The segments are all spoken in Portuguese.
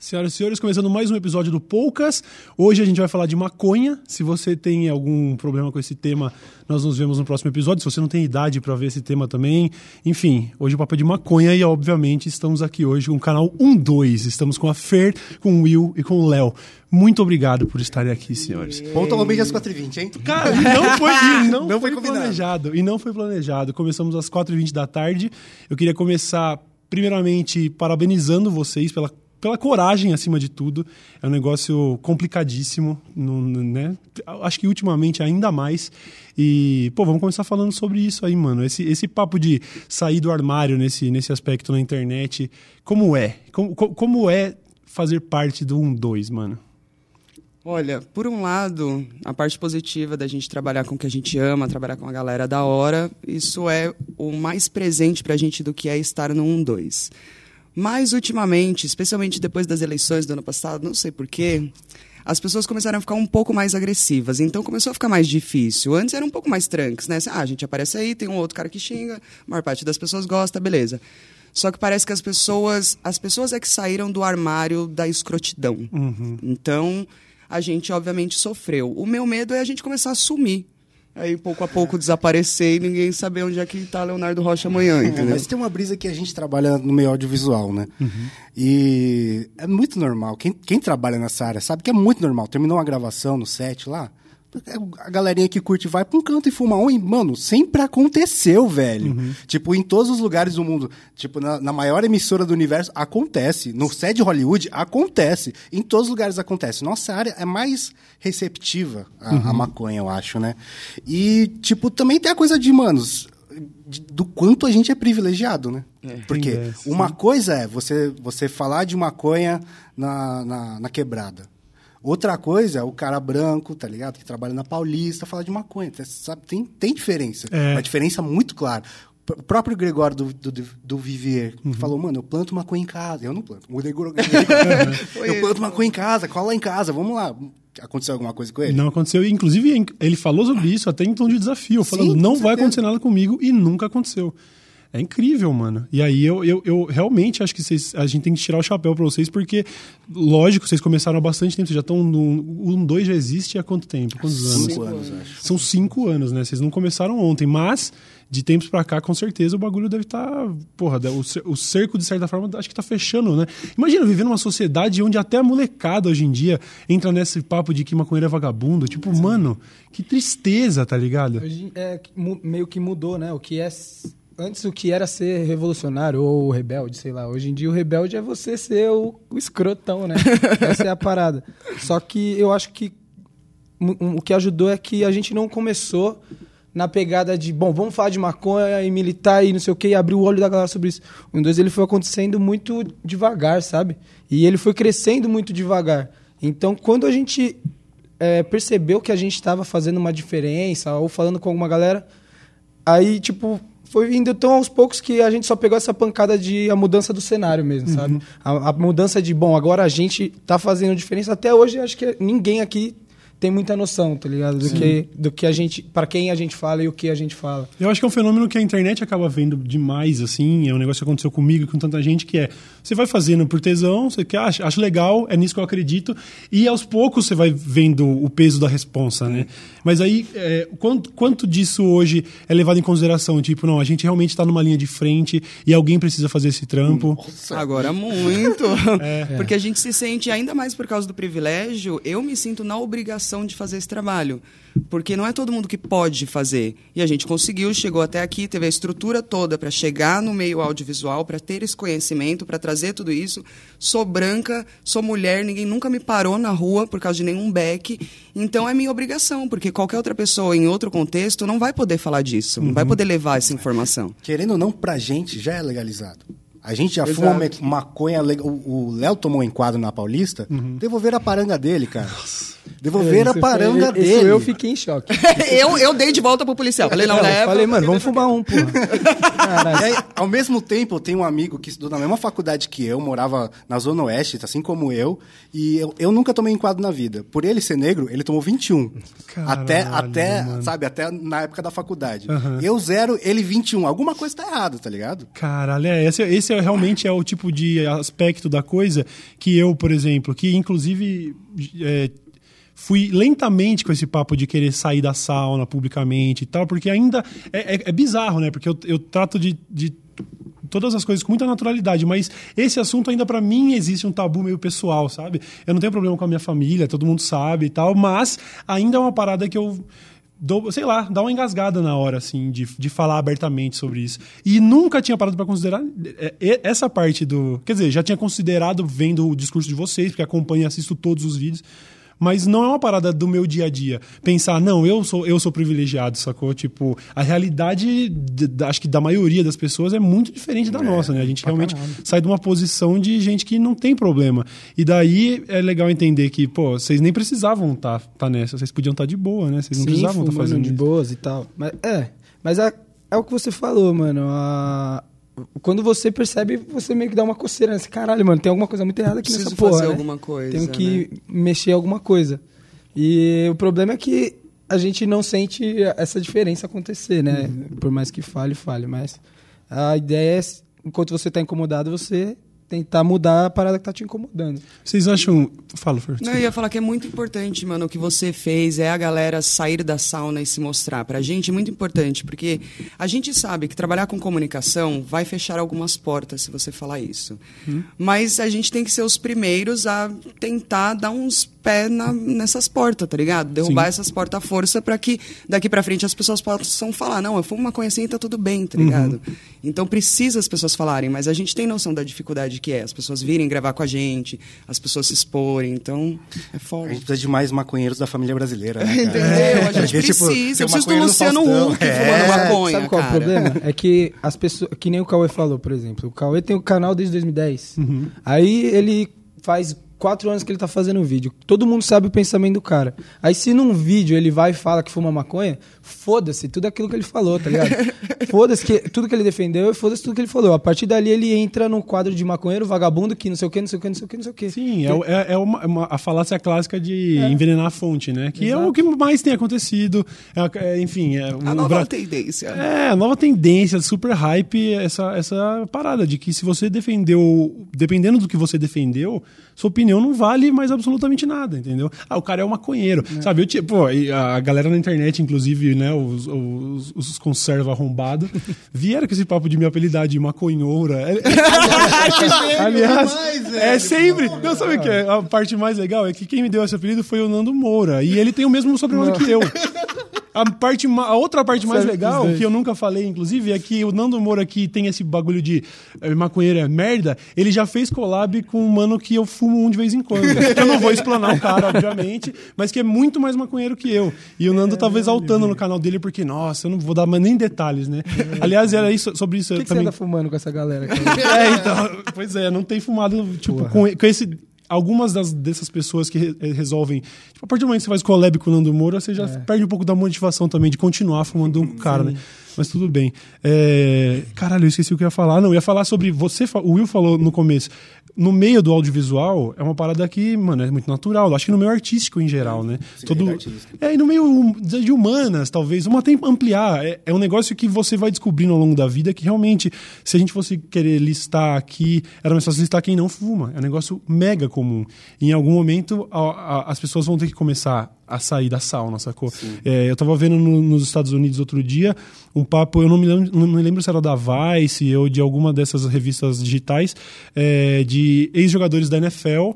Senhoras e senhores, começando mais um episódio do Poucas. Hoje a gente vai falar de maconha. Se você tem algum problema com esse tema, nós nos vemos no próximo episódio. Se você não tem idade para ver esse tema também, enfim, hoje o papo é de maconha e obviamente estamos aqui hoje com o canal 12. Estamos com a Fer, com o Will e com o Léo. Muito obrigado por estarem aqui, senhores. Pontualmente às 4h20, hein? Cara, e não foi, não, Não foi, foi planejado. E não foi planejado. Começamos às 4h20 da tarde. Eu queria começar, primeiramente, parabenizando vocês pela, pela coragem, acima de tudo. É um negócio complicadíssimo, não- né? Acho que ultimamente ainda mais. E, pô, vamos começar falando sobre isso aí, mano. Esse, esse papo de sair do armário nesse, nesse aspecto na internet. Como é? Como, co- como é fazer parte do 1-2, mano? Olha, por um lado, a parte positiva da gente trabalhar com o que a gente ama, trabalhar com a galera da hora, isso é o mais presente pra gente do que é estar no 1-2. Mas, ultimamente, especialmente depois das eleições do ano passado, não sei porquê, as pessoas começaram a ficar um pouco mais agressivas. Então, começou a ficar mais difícil. Antes era um pouco mais tranques, né? Ah, a gente aparece aí, tem um outro cara que xinga, a maior parte das pessoas gosta, beleza. Só que parece que as pessoas, as pessoas é que saíram do armário da escrotidão. Então, a gente obviamente sofreu. O meu medo é a gente começar a sumir. Aí, pouco a pouco, desaparecer e ninguém saber onde é que tá Leonardo Rocha amanhã, entendeu? Mas tem uma brisa que a gente trabalha no meio audiovisual, né? E é muito normal. Quem, quem trabalha nessa área sabe que é muito normal. Terminou uma gravação no set lá, a galerinha que curte vai pra um canto e fuma um. E, mano, sempre aconteceu, velho. Tipo, em todos os lugares do mundo. Tipo, na, na maior emissora do universo, acontece. No set de Hollywood, acontece. Em todos os lugares acontece. Nossa área é mais receptiva à, à maconha, eu acho, né? E, tipo, também tem a coisa de, manos, do quanto a gente é privilegiado, né? Porque Tem dessa, uma coisa é você, você falar de maconha na, na, na quebrada. Outra coisa é o cara branco, tá ligado? Que trabalha na Paulista, falar de maconha. Sabe, tem, tem diferença. É. Uma diferença muito clara. O próprio Gregório do, do, do Vivier falou, mano, eu planto maconha em casa. Eu não planto. O Gregório, eu planto maconha em casa, cola em casa, vamos lá. Aconteceu alguma coisa com ele? Não aconteceu. Inclusive, ele falou sobre isso até em tom de desafio, falando, Sim, não vai certeza. acontecer nada comigo e nunca aconteceu. É incrível, mano. E aí eu, eu, eu realmente acho que vocês- a gente tem que tirar o chapéu pra vocês, porque, lógico, vocês começaram há bastante tempo, vocês já estão no. O 1 2 já existe há quanto tempo? Quantos anos? Cinco anos, acho. São cinco anos, né? Vocês não começaram ontem, mas de tempos pra cá, com certeza, o bagulho deve estar. porra, o, cer- o cerco, de certa forma, acho que tá fechando, né? Imagina viver numa sociedade onde até a molecada hoje em dia entra nesse papo de que maconheiro é vagabundo. Tipo, mano, que tristeza, tá ligado? Hoje é meio que mudou, né? O que é antes o que era ser revolucionário ou rebelde, sei lá. Hoje em dia o rebelde é você ser o, o escrotão, né? Essa é a parada. Só que eu acho que um- o que ajudou é que a gente não começou na pegada de, bom, vamos falar de maconha e militar e não sei o que, e abrir o olho da galera sobre isso. O 1, 2, ele foi acontecendo muito devagar, sabe? E ele foi crescendo muito devagar. Então, quando a gente é, percebeu que a gente estava fazendo uma diferença ou falando com alguma galera, aí, tipo, foi indo tão aos poucos que a gente só pegou essa pancada de a mudança do cenário mesmo, sabe? A, a mudança de, bom, agora a gente tá fazendo diferença. Até hoje, acho que ninguém aqui tem muita noção, tá ligado? Do que, do que a gente, para quem a gente fala e o que a gente fala. Eu acho que é um fenômeno que a internet acaba vendo demais, assim. É um negócio que aconteceu comigo e com tanta gente que é. Você vai fazendo por tesão, você quer, acha, acho legal, é nisso que eu acredito. E aos poucos você vai vendo o peso da responsa, né? Mas aí, é, quanto, quanto disso hoje é levado em consideração? Tipo, não, a gente realmente está numa linha de frente e alguém precisa fazer esse trampo. Agora muito. Porque a gente se sente, ainda mais por causa do privilégio, eu me sinto na obrigação de fazer esse trabalho. Porque não é todo mundo que pode fazer. E a gente conseguiu, chegou até aqui, teve a estrutura toda para chegar no meio audiovisual, para ter esse conhecimento, para trazer tudo isso. Sou branca, sou mulher, ninguém nunca me parou na rua por causa de nenhum beck. Então é minha obrigação, porque qualquer outra pessoa em outro contexto não vai poder falar disso, não vai poder levar essa informação. Querendo ou não, pra gente já é legalizado. A gente já Exato. fuma maconha. leg- O Léo tomou um enquadro na Paulista, devolveram a paranga dele, cara. Devolveram a Isso paranga foi- dele. Isso eu fiquei em choque. eu, eu dei de volta pro policial. Falei, não, Eu leva. falei, mano, vamos fumar um. E aí, ao mesmo tempo, eu tenho um amigo que estudou na mesma faculdade que eu, morava na Zona Oeste, assim como eu, e eu, eu nunca tomei enquadro na vida. Por ele ser negro, ele tomou 21. Caralho, até, até mano. sabe, até na época da faculdade. Aham. Eu zero, ele 21. Alguma coisa tá errada, tá ligado? Caralho, é, esse, esse é, realmente é o tipo de aspecto da coisa que eu, por exemplo, que inclusive é, fui lentamente com esse papo de querer sair da sauna publicamente e tal, porque ainda é, é- é bizarro, né? Porque eu, eu trato de, de todas as coisas com muita naturalidade, mas esse assunto ainda pra mim existe um tabu meio pessoal, sabe? Eu não tenho problema com a minha família, todo mundo sabe e tal, mas ainda é uma parada que eu dou, sei lá, dá uma engasgada na hora, assim, de, de falar abertamente sobre isso. E nunca tinha parado pra considerar é, é, essa parte do. Quer dizer, já tinha considerado vendo o discurso de vocês, porque acompanho e assisto todos os vídeos. Mas não é uma parada do meu dia a dia. Pensar, não, eu sou, eu sou privilegiado, sacou? Tipo, a realidade, de- da- acho que da maioria das pessoas é muito diferente da nossa, né? A gente realmente sai de uma posição de gente que não tem problema. E daí é legal entender que, pô, vocês nem precisavam estar tá, nessa, vocês podiam estar de boa, né? Vocês não Sim, precisavam estar fumando fazendo de isso. boas e tal. Mas, é, mas é, é o que você falou, mano. a- Quando você percebe, você meio que dá uma coceira nesse caralho, mano. Tem alguma coisa muito errada aqui Preciso nessa porra. fazer né? alguma coisa, Tenho que mexer alguma coisa. E o problema é que a gente não sente essa diferença acontecer, né? Por mais que fale, fale. Mas a ideia é, enquanto você tá incomodado, você tentar mudar a parada que tá te incomodando. Vocês acham. Fala, Fer. Não, eu ia falar que é muito importante, mano, o que você fez é a galera sair da sauna e se mostrar. Pra gente é muito importante, porque a gente sabe que trabalhar com comunicação vai fechar algumas portas se você falar isso. Mas a gente tem que ser os primeiros a tentar dar uns pés na- nessas portas, tá ligado? Derrubar Sim. essas portas à força pra que daqui pra frente as pessoas possam falar, não, eu fumo maconha assim e tá tudo bem, tá ligado? Então precisa as pessoas falarem, mas a gente tem noção da dificuldade que é. As pessoas virem gravar com a gente, as pessoas se exporem, então é A foda. gente precisa de mais maconheiros da família brasileira, né? Entendeu? A gente tipo, precisa. tem eu preciso do Luciano. Huck É. fumando maconha, Sabe qual é o cara. problema? É que as pessoas. Que nem o Cauê falou, por exemplo. O Cauê tem o canal desde 2010. Aí ele faz quatro anos que ele tá fazendo vídeo. Todo mundo sabe o pensamento do cara. Aí se num vídeo ele vai e fala que fuma maconha, foda-se tudo aquilo que ele falou, tá ligado? foda-se que, tudo que ele defendeu e foda-se tudo que ele falou. A partir dali ele entra no quadro de maconheiro, vagabundo, que não sei o que, não sei o que, não sei o que, não sei o que. Sim, é, é, é uma, é uma- a falácia clássica de envenenar a fonte, né? Que é Exato. o que mais tem acontecido. É, é, enfim, é, A o nova Bra- tendência. É, a nova tendência, super hype, essa, essa parada de que se você defendeu, dependendo do que você defendeu, sua opinião não vale mais absolutamente nada, entendeu? Ah, o cara é um maconheiro, sabe? Eu, tinha- pô, e a galera na internet, inclusive, né, os, os, os conserva arrombado, vieram com esse papo de me apelidar de maconhoura. Aliás, é sempre. Não, sabe o que é? A parte mais legal é que quem me deu esse apelido foi o Nando Moura. E ele tem o mesmo sobrenome que eu. A, parte, a outra parte mais legal, que eu nunca falei, inclusive, é que o Nando Moura, que tem esse bagulho de eh, maconheiro é merda, ele já fez collab com um mano que eu fumo um de vez em quando. Eu não vou explanar o cara, obviamente, mas que é muito mais maconheiro que eu. E o Nando tava exaltando no canal dele porque, nossa, eu não vou dar nem detalhes, né? Aliás, era isso, sobre isso Por que, eu que você também. anda fumando com essa galera? É, então, pois é, não tem fumado, tipo, com, com esse. Algumas das, dessas pessoas que re- eh, resolvem. Tipo, a partir do momento que você faz collab com o Nando Moura, você já perde um pouco da motivação também de continuar fumando um cara, né? Mas tudo bem. É, Caralho, eu esqueci o que eu ia falar. Não, eu ia falar sobre. Você, o Will falou no começo. No meio do audiovisual, é uma parada que, mano, é muito natural. Acho que no meio artístico em geral, né? Sim, Todo, é, e no meio de humanas, talvez, vamos até ampliar. É, é um negócio que você vai descobrindo ao longo da vida que realmente, se a gente fosse querer listar aqui, era mais fácil listar quem não fuma. É um negócio mega comum. E em algum momento, a- a- as pessoas vão ter que começar a sair da sauna, sacou? É, eu tava vendo no- nos Estados Unidos outro dia um papo, eu não me lembro, não me lembro se era da Vice ou de alguma dessas revistas digitais, é, de ex-jogadores da NFL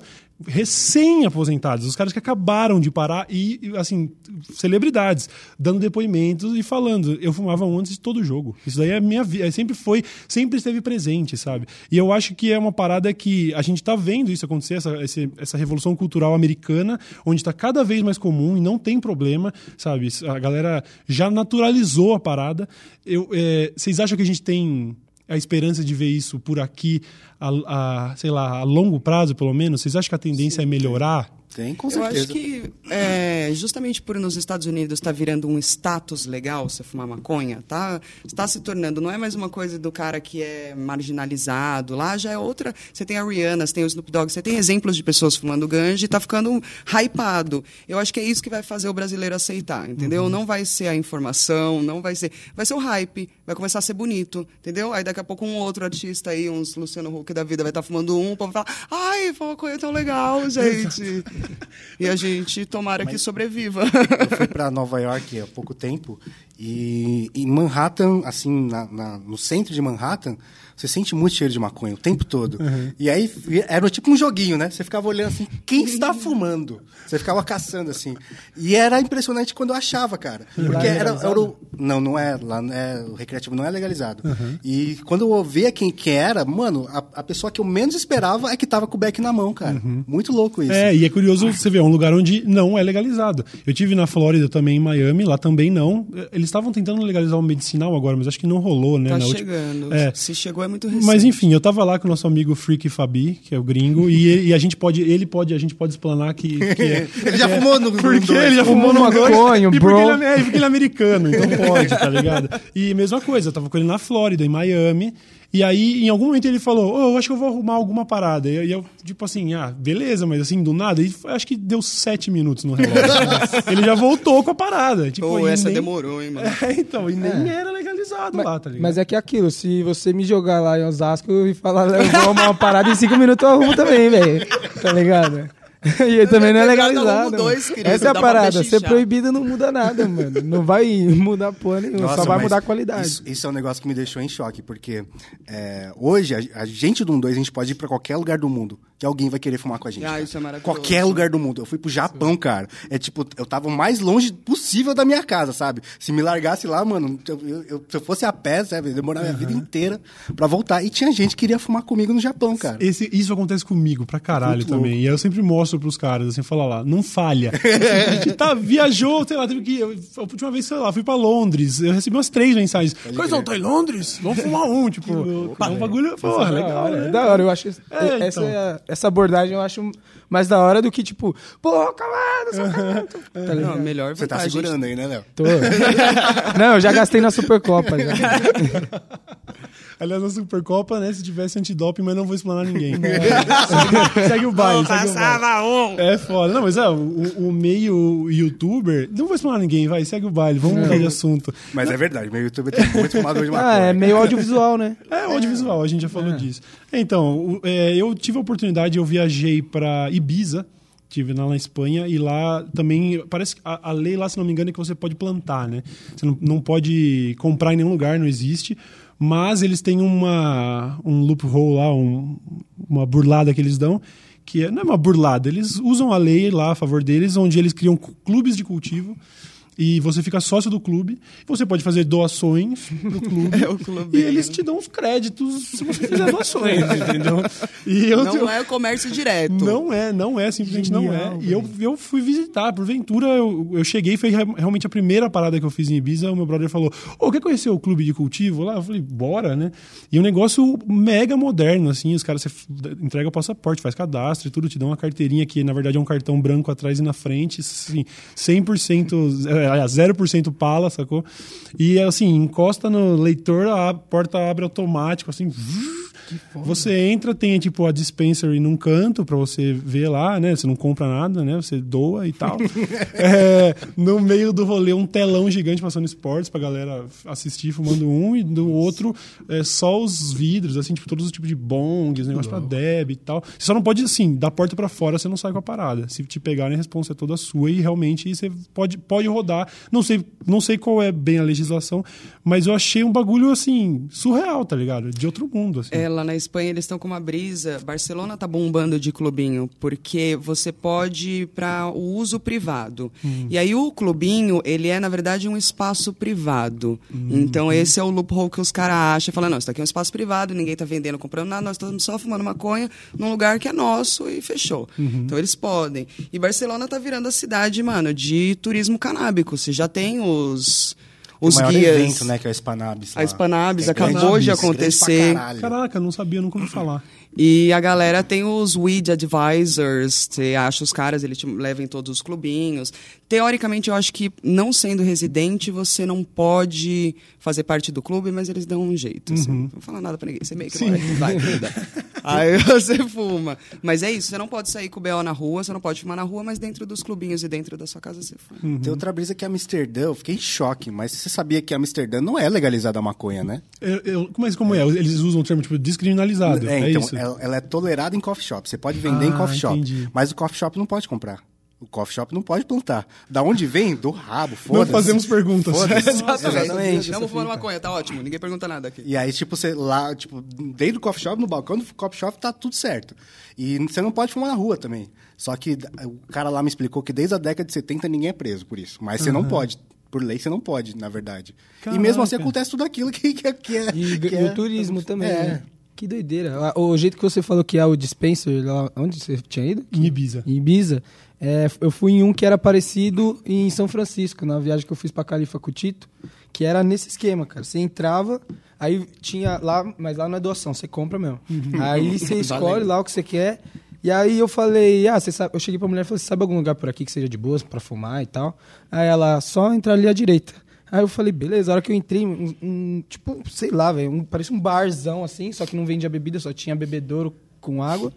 recém-aposentados, os caras que acabaram de parar e, assim, celebridades, dando depoimentos e falando, eu fumava antes de todo jogo. Isso daí é minha vida, sempre foi, sempre esteve presente, sabe? E eu acho que é uma parada que a gente tá vendo isso acontecer, essa, essa revolução cultural americana, onde está cada vez mais comum e não tem problema, sabe? A galera já naturalizou a parada. Eu, é, vocês acham que a gente tem a esperança de ver isso por aqui, a, a, sei lá, a longo prazo, pelo menos? Vocês acham que a tendência é melhorar? Tem, com Eu certeza. acho que é, justamente por nos Estados Unidos estar virando um status legal você fumar maconha, tá? Está se tornando, não é mais uma coisa do cara que é marginalizado. Lá já é outra. Você tem a Rihanna, você tem o Snoop Dogg, você tem exemplos de pessoas fumando ganja e tá ficando hypado. Eu acho que é isso que vai fazer o brasileiro aceitar, entendeu? Não vai ser a informação, não vai ser. Vai ser o hype, vai começar a ser bonito, entendeu? Aí daqui a pouco um outro artista aí, uns Luciano Huck da vida, vai estar fumando um, o povo vai falar, ai, maconha é tão legal, gente. e a gente tomara que sobreviva. Eu fui para Nova York há pouco tempo e em Manhattan, assim, na- na- no centro de Manhattan, você sente muito cheiro de maconha o tempo todo. E aí era tipo um joguinho, né? Você ficava olhando assim, quem está fumando? Você ficava caçando assim. E era impressionante quando eu achava, cara. Porque era, era o, não, não é, lá é, o recreativo não é legalizado. E quando eu via quem que era, mano, a, a pessoa que eu menos esperava é que tava com o beck na mão, cara. Muito louco isso. É, e é curioso você ver, é um lugar onde não é legalizado. Eu tive na Flórida também, em Miami, lá também não. Eles estavam tentando legalizar o medicinal agora, mas acho que não rolou, né? Tá na última- chegando. É. Se chegou é muito recente. Mas enfim, eu tava lá com o nosso amigo Freaky Fabi, que é o gringo, e, e a gente pode, ele pode, a gente pode explanar que, que é- Ele já fumou no, porque ele já Fumou fumou no maconha, e porque bro. ele, é, e porque ele é americano, então pode, tá ligado? E mesma coisa, eu tava com ele na Flórida, em Miami, e aí em algum momento ele falou, "Ô, eu acho que eu vou arrumar alguma parada. E eu, eu, tipo assim, ah, beleza, mas assim, do nada, e acho que deu sete minutos no relógio. ele já voltou com a parada. Tipo, Pô, e essa nem- demorou, hein, mano. É, então, e nem era legalizado lá, tá ligado? Mas é que é aquilo, se você me jogar lá em Osasco e falar, eu vou arrumar uma parada em cinco minutos, eu arrumo também, velho. Tá ligado? E também não é legalizado. dois, querido, Essa é a parada. Ser proibido não muda nada, mano. Não vai mudar porra nenhuma, Nossa, só vai mudar a qualidade. Isso, isso é um negócio que me deixou em choque, porque é, hoje a, a gente do 1-2, a gente pode ir pra qualquer lugar do mundo que alguém vai querer fumar com a gente. Ah, cara. isso é maravilhoso. Qualquer lugar do mundo. Eu fui pro Japão, cara. É tipo, eu tava o mais longe possível da minha casa, sabe? Se me largasse lá, mano, eu- eu- eu- se eu fosse a pé, sabe? Demorar minha vida inteira pra voltar. E tinha gente que queria fumar comigo no Japão, cara. Esse- isso acontece comigo pra caralho Muito também. louco. E aí eu sempre mostro pros caras, assim, fala lá, não falha. a gente tá, viajou, sei lá, teve que. eu- A última vez, sei lá, fui pra Londres. Eu recebi umas três mensagens. Coisa não, tá em Londres? Vamos fumar um. Tipo, é um bagulho. Porra, da legal. hora, né? é da hora, eu acho. essa- É, essa, então. Essa abordagem eu acho mais da hora do que, tipo, pô, calado, só calado. Tá Não, melhor Você tá segurando aí, né, Léo? Tô. Não, eu já gastei na Supercopa. Já. Aliás, na Supercopa, né? Se tivesse antidoping, mas não vou explanar ninguém. segue, segue o baile, segue o baile. um. É foda. Não, mas é, o, o meio youtuber. Não vou explanar ninguém, vai, segue o baile, vamos mudar de assunto. Mas é verdade, meu YouTube tem muito fumador de maconha. Ah, é meio audiovisual, né? É, audiovisual, a gente já falou disso. Então, é, eu tive a oportunidade, eu viajei para Ibiza, tive lá na Espanha, e lá também, parece a, a lei lá, se não me engano, é que você pode plantar, né? Você não, não pode comprar em nenhum lugar, não existe. Mas eles têm uma, um loophole lá, um- uma burlada que eles dão, que é, não é uma burlada, eles usam a lei lá a favor deles, onde eles criam clubes de cultivo. E você fica sócio do clube, você pode fazer doações pro clube. É o clube. E eles te dão os créditos se você fizer doações, entendeu? E eu, Não eu- é o comércio direto. não é, não é, simplesmente não Genial, é. E eu, eu fui visitar, porventura eu, eu cheguei, foi re- realmente a primeira parada que eu fiz em Ibiza. O meu brother falou: Ô, quer conhecer o clube de cultivo lá? Eu falei: bora, né? E um negócio mega moderno, assim. Os caras, você entrega o passaporte, faz cadastro e tudo, te dão uma carteirinha que na verdade é um cartão branco atrás e na frente, assim, 100%, é, aliás, 0% pala, sacou? E assim, encosta no leitor, a porta abre automático, assim. Você entra, tem tipo a dispensary num canto pra você ver lá, né? Você não compra nada, né? Você doa e tal. É, no meio do rolê, um telão gigante passando esportes pra galera assistir, fumando um, e do outro é só os vidros, assim, tipo, todos os tipos de bongs, negócio pra deb e tal. Você só não pode, assim, da porta pra fora você não sai com a parada. Se te pegarem, a resposta é toda sua e realmente você pode, pode rodar. Não sei, não sei qual é bem a legislação, mas eu achei um bagulho, assim, surreal, tá ligado? De outro mundo, assim. É, lá na Espanha eles estão com uma brisa. Barcelona tá bombando de clubinho, porque você pode ir para o uso privado. E aí o clubinho, ele é, na verdade, um espaço privado. Então esse é o loophole que os caras acham, falando, não, isso daqui é um espaço privado, ninguém tá vendendo, comprando nada, nós estamos só fumando maconha num lugar que é nosso e fechou. Então eles podem. E Barcelona tá virando a cidade, mano, de turismo canábico. Você já tem os os o maior guias. evento, né, que é o Spanabis. A lá. Spanabis É acabou de acontecer. caralho. Caraca, não sabia, nunca ouvi falar. E a galera tem os weed advisors, você acha os caras, eles te levam em todos os clubinhos. Teoricamente, eu acho que não sendo residente, você não pode fazer parte do clube, mas eles dão um jeito. Assim. Não vou falar nada pra ninguém, você meio que mora aqui, vai, cuida. Aí você fuma. Mas é isso, você não pode sair com o BO na rua, você não pode fumar na rua, mas dentro dos clubinhos e dentro da sua casa você fuma. Tem outra brisa que é Amsterdã, eu fiquei em choque, mas você sabia que Amsterdã não é legalizada a maconha, né? Eu, eu, mas como é? Eles usam o termo tipo descriminalizado. É, É, então, isso? Ela, ela é tolerada em coffee shop. Você pode vender em Ah, coffee shop, entendi. mas o coffee shop não pode comprar. O coffee shop não pode plantar. Da onde vem? Do rabo, Não foda-se. fazemos perguntas. Exatamente. Exatamente. Estamos fumando maconha, tá ótimo. Ninguém pergunta nada aqui. E aí, tipo, você lá, tipo, dentro do coffee shop, no balcão do coffee shop, tá tudo certo. E você não pode fumar na rua também. Só que o cara lá me explicou que desde a década de 70 ninguém é preso por isso. Mas você não pode. Por lei, você não pode, na verdade. E mesmo assim Caraca. acontece tudo aquilo que, que, que é. E, que é- o turismo também, É. né? Que doideira. O jeito que você falou que é o dispenser, lá, onde você tinha ido? Em Ibiza. Em Ibiza. É, eu fui em um que era parecido em São Francisco, na viagem que eu fiz pra Califa com o Tito, que era nesse esquema, cara. Você entrava, aí tinha lá, mas lá não é doação, você compra mesmo. Aí você escolhe lá o que você quer. E aí eu falei, ah, você sabe, eu cheguei pra mulher e falei, você sabe algum lugar por aqui que seja de boas pra fumar e tal? Aí ela, só entrar ali à direita. Aí eu falei, beleza, a hora que eu entrei, um, um- tipo, sei lá, velho, um, parecia um barzão assim, só que não vendia bebida, só tinha bebedouro com água.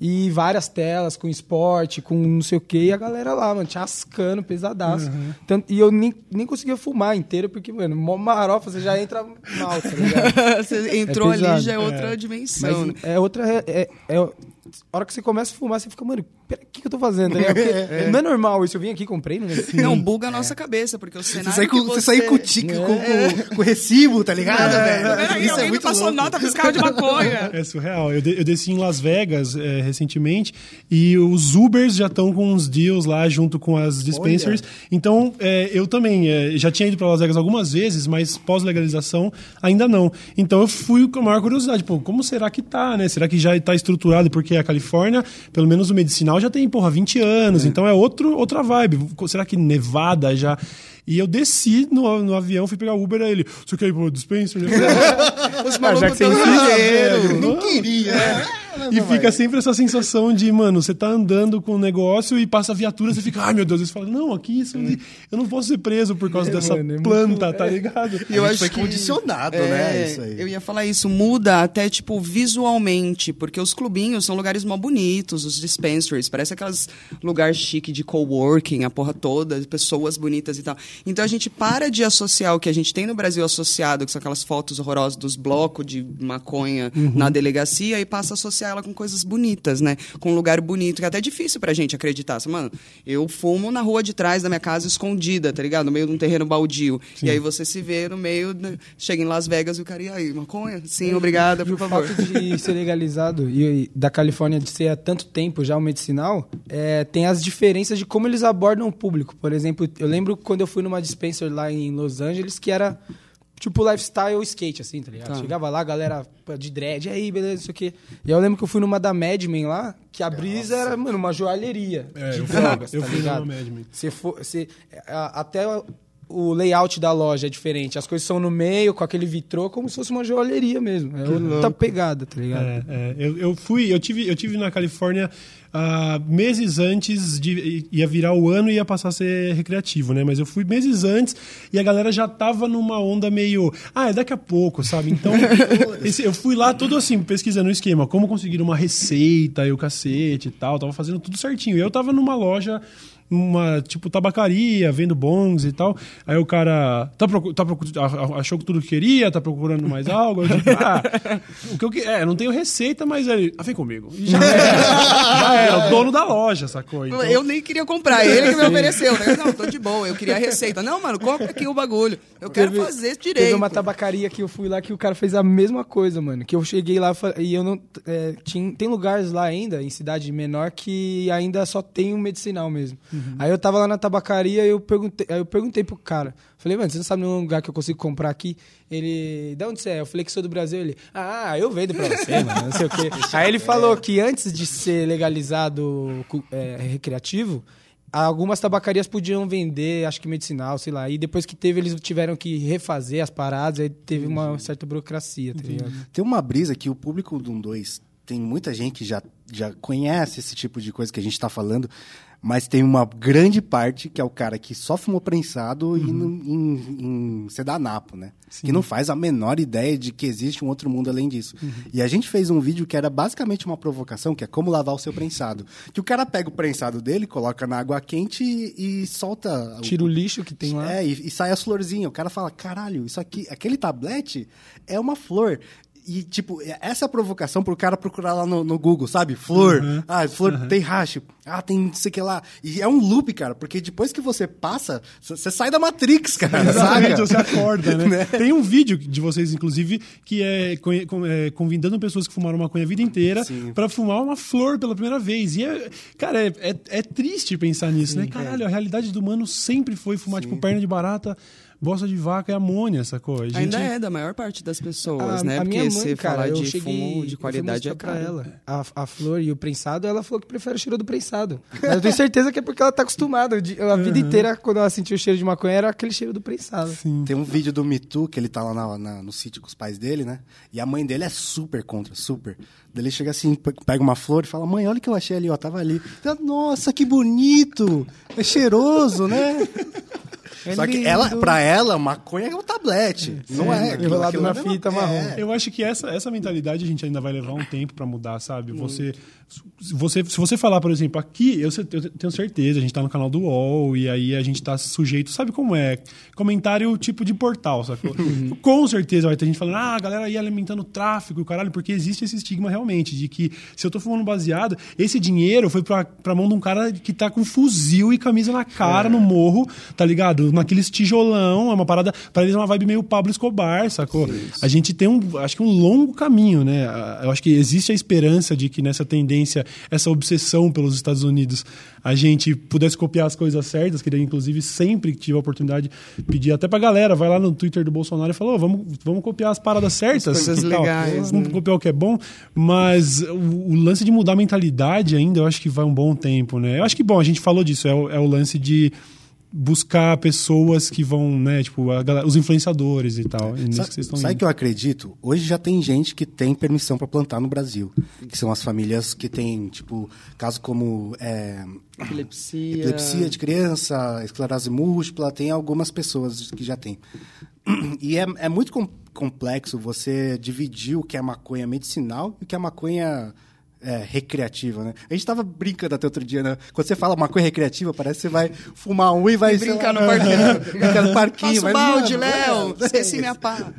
E várias telas com esporte, com não sei o que, e a galera lá, mano, chascando, pesadaço. Tanto, e eu nem, nem conseguia fumar inteiro, porque, mano, mó marofa, você já entra mal, tá ligado? Você entrou ali, pesado. já é outra dimensão. né? Mas é outra. É, é, é- a hora que você começa a fumar, você fica, mano, pera, o que, que eu tô fazendo? ligado? Porque Não é normal isso. Eu vim aqui, comprei, né? Não, buga a nossa cabeça, porque o Você cenário sai com, que você você... sai com o tique, com, com, com o recibo, tá ligado, velho? Peraí, Isso é alguém me muito passou louco. nota fiscal de maconha. É surreal. Eu, de- eu desci em Las Vegas é, recentemente e os Ubers já estão com uns deals lá junto com as dispensers. Então, é, eu também é, já tinha ido para Las Vegas algumas vezes, mas pós-legalização ainda não. Então, eu fui com a maior curiosidade. Pô, como será que tá, né? Será que já está estruturado? Porque a Califórnia, pelo menos o medicinal, já tem, porra, 20 anos. Então, é outro, outra vibe. Será que Nevada já... E eu desci no, no avião, fui pegar o Uber, aí ele, você quer ir pro dispenser? Eu falei, Os já malucos que você tão insiste, ligeiros. Não queria, E fica sempre essa sensação de, mano, você tá andando com um negócio e passa a viatura, você fica, ai meu Deus, você fala, não, aqui isso, eu não posso ser preso por causa É, dessa mano, é muito- planta, tá ligado? E eu acho foi que condicionado, é, né, isso aí. Eu ia falar isso, muda até tipo visualmente, porque os clubinhos são lugares mó bonitos, os dispensaries, parece aqueles lugares chique de coworking, a porra toda, pessoas bonitas e tal. Então a gente para de associar o que a gente tem no Brasil associado, que são aquelas fotos horrorosas dos blocos de maconha na delegacia e passa a associar ela com coisas bonitas, né? Com um lugar bonito, que é até difícil pra gente acreditar. Assim, Mano, eu fumo na rua de trás da minha casa escondida, tá ligado? No meio de um terreno baldio. E aí você se vê no meio, né? chega em Las Vegas e o cara, e aí, maconha? Sim, obrigada, E por o favor. fato de ser legalizado e, e da Califórnia de ser há tanto tempo já o medicinal, é, tem as diferenças de como eles abordam o público. Por exemplo, eu lembro quando eu fui numa dispenser lá em Los Angeles, que era tipo lifestyle skate, assim, tá ligado? Tá. Chegava lá, galera de dread, aí, beleza, isso aqui. E eu lembro que eu fui numa da Mad Men lá, que a brisa era, mano, uma joalheria É, de eu fui- drogas, eu tá fui ligado? numa Mad Men. Você for, você, até o- layout da loja é diferente. As coisas são no meio, com aquele vitrô, como se fosse uma joalheria mesmo. É outra pegada, tá ligado? É, é, eu, eu fui, eu tive, eu tive na Califórnia ah, meses antes de ia virar o ano e ia passar a ser recreativo, né? Mas eu fui meses antes e a galera já tava numa onda meio, ah, é daqui a pouco, sabe? Então, esse- eu fui lá todo assim, pesquisando o esquema, como conseguir uma receita e o cacete e tal, tava fazendo tudo certinho. E eu tava numa loja uma tipo tabacaria, vendo bongs e tal. Aí o cara tá procu tá procu achou que tudo que queria, tá procurando mais algo. Eu digo, ah, o que eu que é, não tenho receita, mas ele, ah, vem comigo. E já era, já era, o dono da loja, sacou? Então, Eu nem queria comprar, ele que me ofereceu. Né? Não, tô de boa, eu queria a receita. Não, mano, compra aqui o bagulho. Eu quero Teve- fazer Teve direito. uma tabacaria que eu fui lá que o cara fez a mesma coisa, mano. Que eu cheguei lá e eu não. é, tinha, tem lugares lá ainda, em cidade menor, que ainda só tem um medicinal mesmo. Aí eu tava lá na tabacaria e eu perguntei, aí eu perguntei pro cara. Falei, mano, você não sabe nenhum lugar que eu consigo comprar aqui? Ele. De onde você é? Eu falei que sou do Brasil. Ele. Ah, eu vendo pra você, mano. Não sei o quê. Aí ele falou que antes de ser legalizado é, recreativo. Algumas tabacarias podiam vender, acho que medicinal, sei lá. E depois que teve, eles tiveram que refazer as paradas, aí teve uma certa burocracia, tá ligado? Tem uma brisa que o público do 1-2 tem muita gente que já, já conhece esse tipo de coisa que a gente está falando, mas tem uma grande parte que é o cara que só fumou prensado Uhum. e no, em, em sedanapo, né? Que não faz a menor ideia de que existe um outro mundo além disso. Uhum. E a gente fez um vídeo que era basicamente uma provocação, que é como lavar o seu prensado. Que o cara pega o prensado dele, coloca na água quente e, e solta... Tira o lixo que tem lá. É, e, e sai as florzinhas. O cara fala, caralho, isso aqui, aquele tablete é uma flor. E, tipo, essa é provocação pro cara procurar lá no, no Google, sabe? Flor. Ah, flor tem racho. Ah, tem não sei o que lá. E é um loop, cara, porque depois que você passa, você sai da Matrix, cara. Exatamente, saca? você acorda, né? Tem um vídeo de vocês, inclusive, que é, é, convidando pessoas que fumaram maconha a vida inteira Sim. pra fumar uma flor pela primeira vez. E, é, cara, é, é, é triste pensar nisso, né? Caralho, a realidade do humano sempre foi fumar, tipo, perna de barata, bosta de vaca e amônia, sacou? A gente- Ainda é da maior parte das pessoas, A, né? a Porque minha mãe, você cara, falar eu de cheguei, fumo de qualidade é caro. pra ela a, a flor e o prensado, ela falou que prefere o cheiro do prensado. Mas eu tenho certeza que é porque ela tá acostumada. De- A vida inteira, quando ela sentiu o cheiro de maconha, era aquele cheiro do prensado. Tem um vídeo do Mitu, que ele tá lá na- na- no sítio com os pais dele, né? E a mãe dele é super contra, super. Daí ele chega assim, pe- pega uma flor e fala, mãe, olha o que eu achei ali, ó, tava ali. Nossa, que bonito! É cheiroso, né? É Só que ela, pra ela, maconha é um tablete. Não é. enrolado na é fita é. marrom. Eu acho que essa, essa mentalidade a gente ainda vai levar um tempo pra mudar, sabe? Você, se você, se você falar, por exemplo, aqui, eu, eu tenho certeza, a gente tá no canal do UOL e aí a gente tá sujeito, sabe como é? Comentário tipo de portal, sacou? Com certeza vai ter gente falando, ah, a galera aí alimentando tráfico e caralho, porque existe esse estigma realmente de que se eu tô fumando baseado, esse dinheiro foi pra, pra mão de um cara que tá com fuzil e camisa na cara no morro, tá ligado? Naqueles tijolão, é uma parada, pra eles é uma vibe meio Pablo Escobar, sacou? A gente tem um, acho que um longo caminho, né? Eu acho que existe a esperança de que nessa tendência, essa obsessão pelos Estados Unidos, a gente pudesse copiar as coisas certas, queria inclusive sempre que tive a oportunidade pedir até pra galera, vai lá no Twitter do Bolsonaro e fala, "Ô, vamos, vamos copiar as paradas certas, coisas e tal. legais, vamos né? copiar o que é bom, mas o, o lance de mudar a mentalidade ainda, eu acho que vai um bom tempo, né? Eu acho que, bom, a gente falou disso, é o, é o lance de buscar pessoas que vão, né, tipo, a galera- os influenciadores e tal. E Sabe, que sabe que eu acredito? Hoje já tem gente que tem permissão para plantar no Brasil. Que são as famílias que têm, tipo, caso como é, Epilepsia. epilepsia de criança, esclerose múltipla, tem algumas pessoas que já têm. E é, é muito com- complexo você dividir o que é maconha medicinal e o que é maconha é, recreativa, né? A gente tava brincando até outro dia, né? Quando você fala maconha recreativa, parece que você vai fumar um e vai... E brincar lá, no parquinho. brincar no parquinho. Passa o mas, balde, mano, Léo. é, Esqueci é minha pá.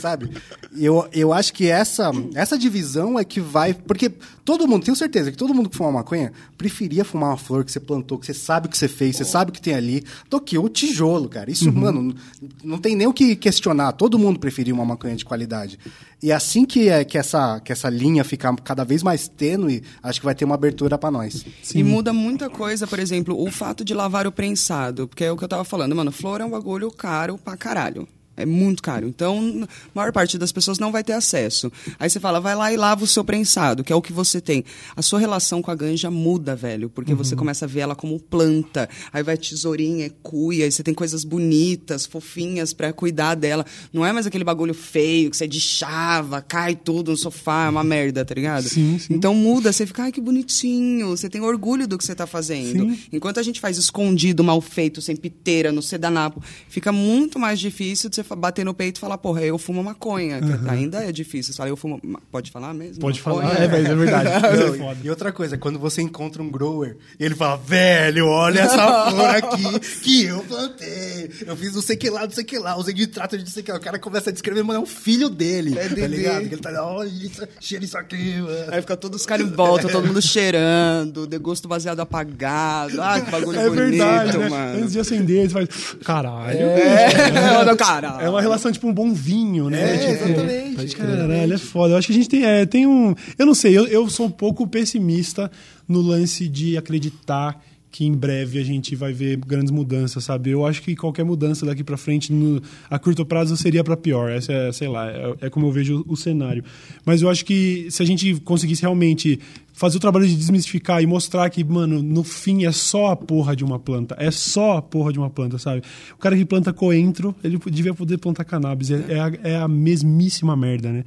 sabe? Eu, eu acho que essa, essa divisão é que vai. Porque todo mundo, tenho certeza que todo mundo que fuma maconha preferia fumar uma flor que você plantou, que você sabe o que você fez, você sabe o que tem ali, do que o tijolo, cara. Isso, mano, não, não tem nem o que questionar. Todo mundo preferia uma maconha de qualidade. E assim que, é, que, essa, que essa linha ficar cada vez mais tênue, acho que vai ter uma abertura para nós. E muda muita coisa, por exemplo, o fato de lavar o prensado. Porque é o que eu tava falando, mano, flor é um bagulho caro pra caralho. É muito caro. Então, a maior parte das pessoas não vai ter acesso. Aí você fala, vai lá e lava o seu prensado, que é o que você tem. A sua relação com a ganja muda, velho, porque você começa a ver ela como planta. Aí vai tesourinha, é cuia, aí você tem coisas bonitas, fofinhas pra cuidar dela. Não é mais aquele bagulho feio que você é de chava, cai tudo no sofá, é uma merda, tá ligado? Sim, sim. Então muda, você fica, ai que bonitinho, você tem orgulho do que você tá fazendo. Sim. Enquanto a gente faz escondido, mal feito, sem piteira, no sedanapo, fica muito mais difícil de você bater no peito e falar, porra, eu fumo maconha. que Ainda é difícil. Você fala, eu fumo. Pode falar mesmo? Pode Maconha? falar, é, mas é verdade. Não, É e- outra coisa, quando você encontra um grower e ele fala, velho, olha essa flor aqui que eu plantei. Eu fiz não sei que lá, não sei que lá, usei nitrato de não sei que lá. O cara começa a descrever, mas é um filho dele. É tá ligado? Ele tá olha isso, cheira isso aqui, mano. Aí fica todos os caras em volta, todo mundo cheirando, degusto baseado apagado. Ah, que bagulho É bonito, verdade, né? mano. Antes de acender, você faz. Caralho. É, olha o É uma relação tipo um bom vinho, né? É, Tipo, exatamente. Caralho, é foda. Eu acho que a gente tem, é, tem um. Eu não sei, eu, eu sou um pouco pessimista no lance de acreditar que em breve a gente vai ver grandes mudanças, sabe? Eu acho que qualquer mudança daqui pra frente, no, a curto prazo, seria pra pior. Essa é, sei lá, é, é como eu vejo o, cenário. Mas eu acho que se a gente conseguisse realmente fazer o trabalho de desmistificar e mostrar que, mano, no fim é só a porra de uma planta. É só a porra de uma planta, sabe? O cara que planta coentro, ele devia poder plantar cannabis. É, é a, é a mesmíssima merda, né?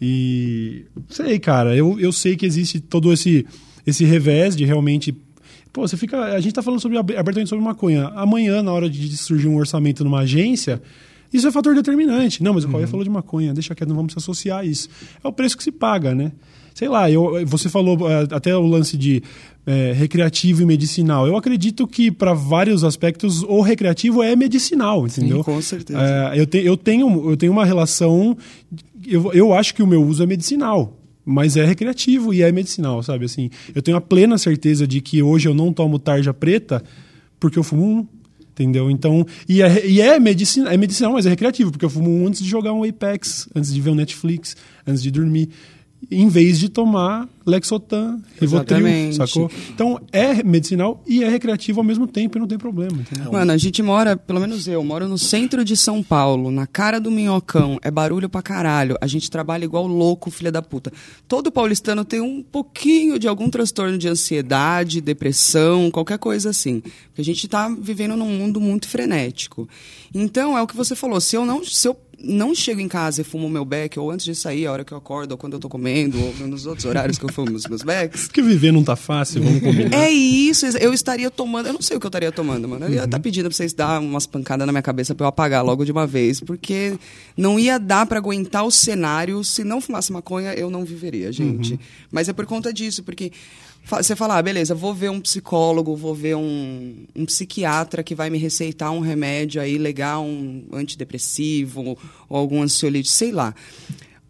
E sei, cara, eu, eu sei que existe todo esse, esse revés de realmente. Pô, você fica. A gente tá falando sobre abertamente sobre maconha. Amanhã, na hora de surgir um orçamento numa agência, isso é fator determinante. Não, mas o Cauê falou de maconha, deixa quieto, não vamos se associar a isso. É o preço que se paga, né? Sei lá, eu, você falou é, até o lance de é, recreativo e medicinal. Eu acredito que, para vários aspectos, o recreativo é medicinal, entendeu? Sim, com certeza. É, eu, te, eu, tenho, eu tenho uma relação. Eu, eu acho que o meu uso é medicinal. Mas é recreativo e é medicinal, sabe? Assim, eu tenho a plena certeza de que hoje eu não tomo tarja preta porque eu fumo um, entendeu? Então, e é, e é, medicina, é medicinal, mas é recreativo, porque eu fumo um antes de jogar um Apex, antes de ver um Netflix, antes de dormir em vez de tomar Lexotan, Rivotril, sacou? Então é medicinal e é recreativo ao mesmo tempo e não tem problema. Entendeu? Mano, a gente mora, pelo menos eu, moro no centro de São Paulo, na cara do minhocão, é barulho pra caralho. A gente trabalha igual louco, filha da puta. Todo paulistano tem um pouquinho de algum transtorno de ansiedade, depressão, qualquer coisa assim. Porque a gente tá vivendo num mundo muito frenético. Então, é o que você falou, se eu não, se eu não chego em casa e fumo meu beck, ou antes de sair, a hora que eu acordo, ou quando eu tô comendo, ou nos outros horários que eu fumo os meus becks. Porque viver não tá fácil, vamos combinar. É isso, eu estaria tomando, eu não sei o que eu estaria tomando, mano. Eu ia estar uhum. tá pedindo pra vocês dar umas pancadas na minha cabeça pra eu apagar logo de uma vez, porque não ia dar para aguentar o cenário. Se não fumasse maconha, eu não viveria, gente. Uhum. Mas é por conta disso, porque você fala, ah, beleza, vou ver um psicólogo, vou ver um, um psiquiatra que vai me receitar um remédio aí legal, um antidepressivo ou algum ansiolítico, sei lá.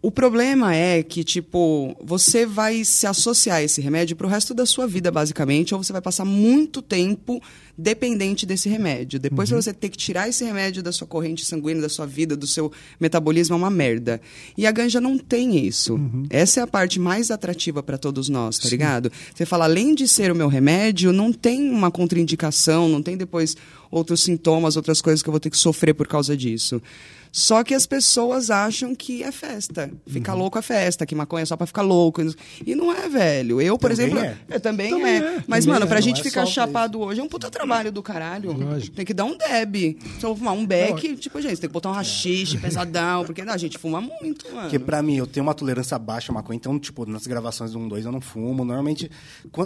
O problema é que, tipo, você vai se associar a esse remédio para o resto da sua vida, basicamente, ou você vai passar muito tempo dependente desse remédio. Depois uhum. você ter que tirar esse remédio da sua corrente sanguínea, da sua vida, do seu metabolismo, é uma merda. E a ganja não tem isso. Uhum. Essa é a parte mais atrativa para todos nós, tá Sim. ligado? Você fala, além de ser o meu remédio, não tem uma contraindicação, não tem depois outros sintomas, outras coisas que eu vou ter que sofrer por causa disso. Só que as pessoas acham que é festa. Ficar uhum. louco é festa, que maconha é só pra ficar louco. E não é, velho. Eu, por também exemplo. É. Eu também, também é. é. Mas, também mano, pra é. gente ficar chapado hoje é um puta trabalho do caralho. Lógico. Tem que dar um deb. Se eu fumar um beck, não. tipo, gente, tem que botar um rachixe pesadão, porque não, a gente fuma muito, mano. Porque pra mim, eu tenho uma tolerância baixa à maconha, então, tipo, nas gravações do 1, 2 eu não fumo. Normalmente,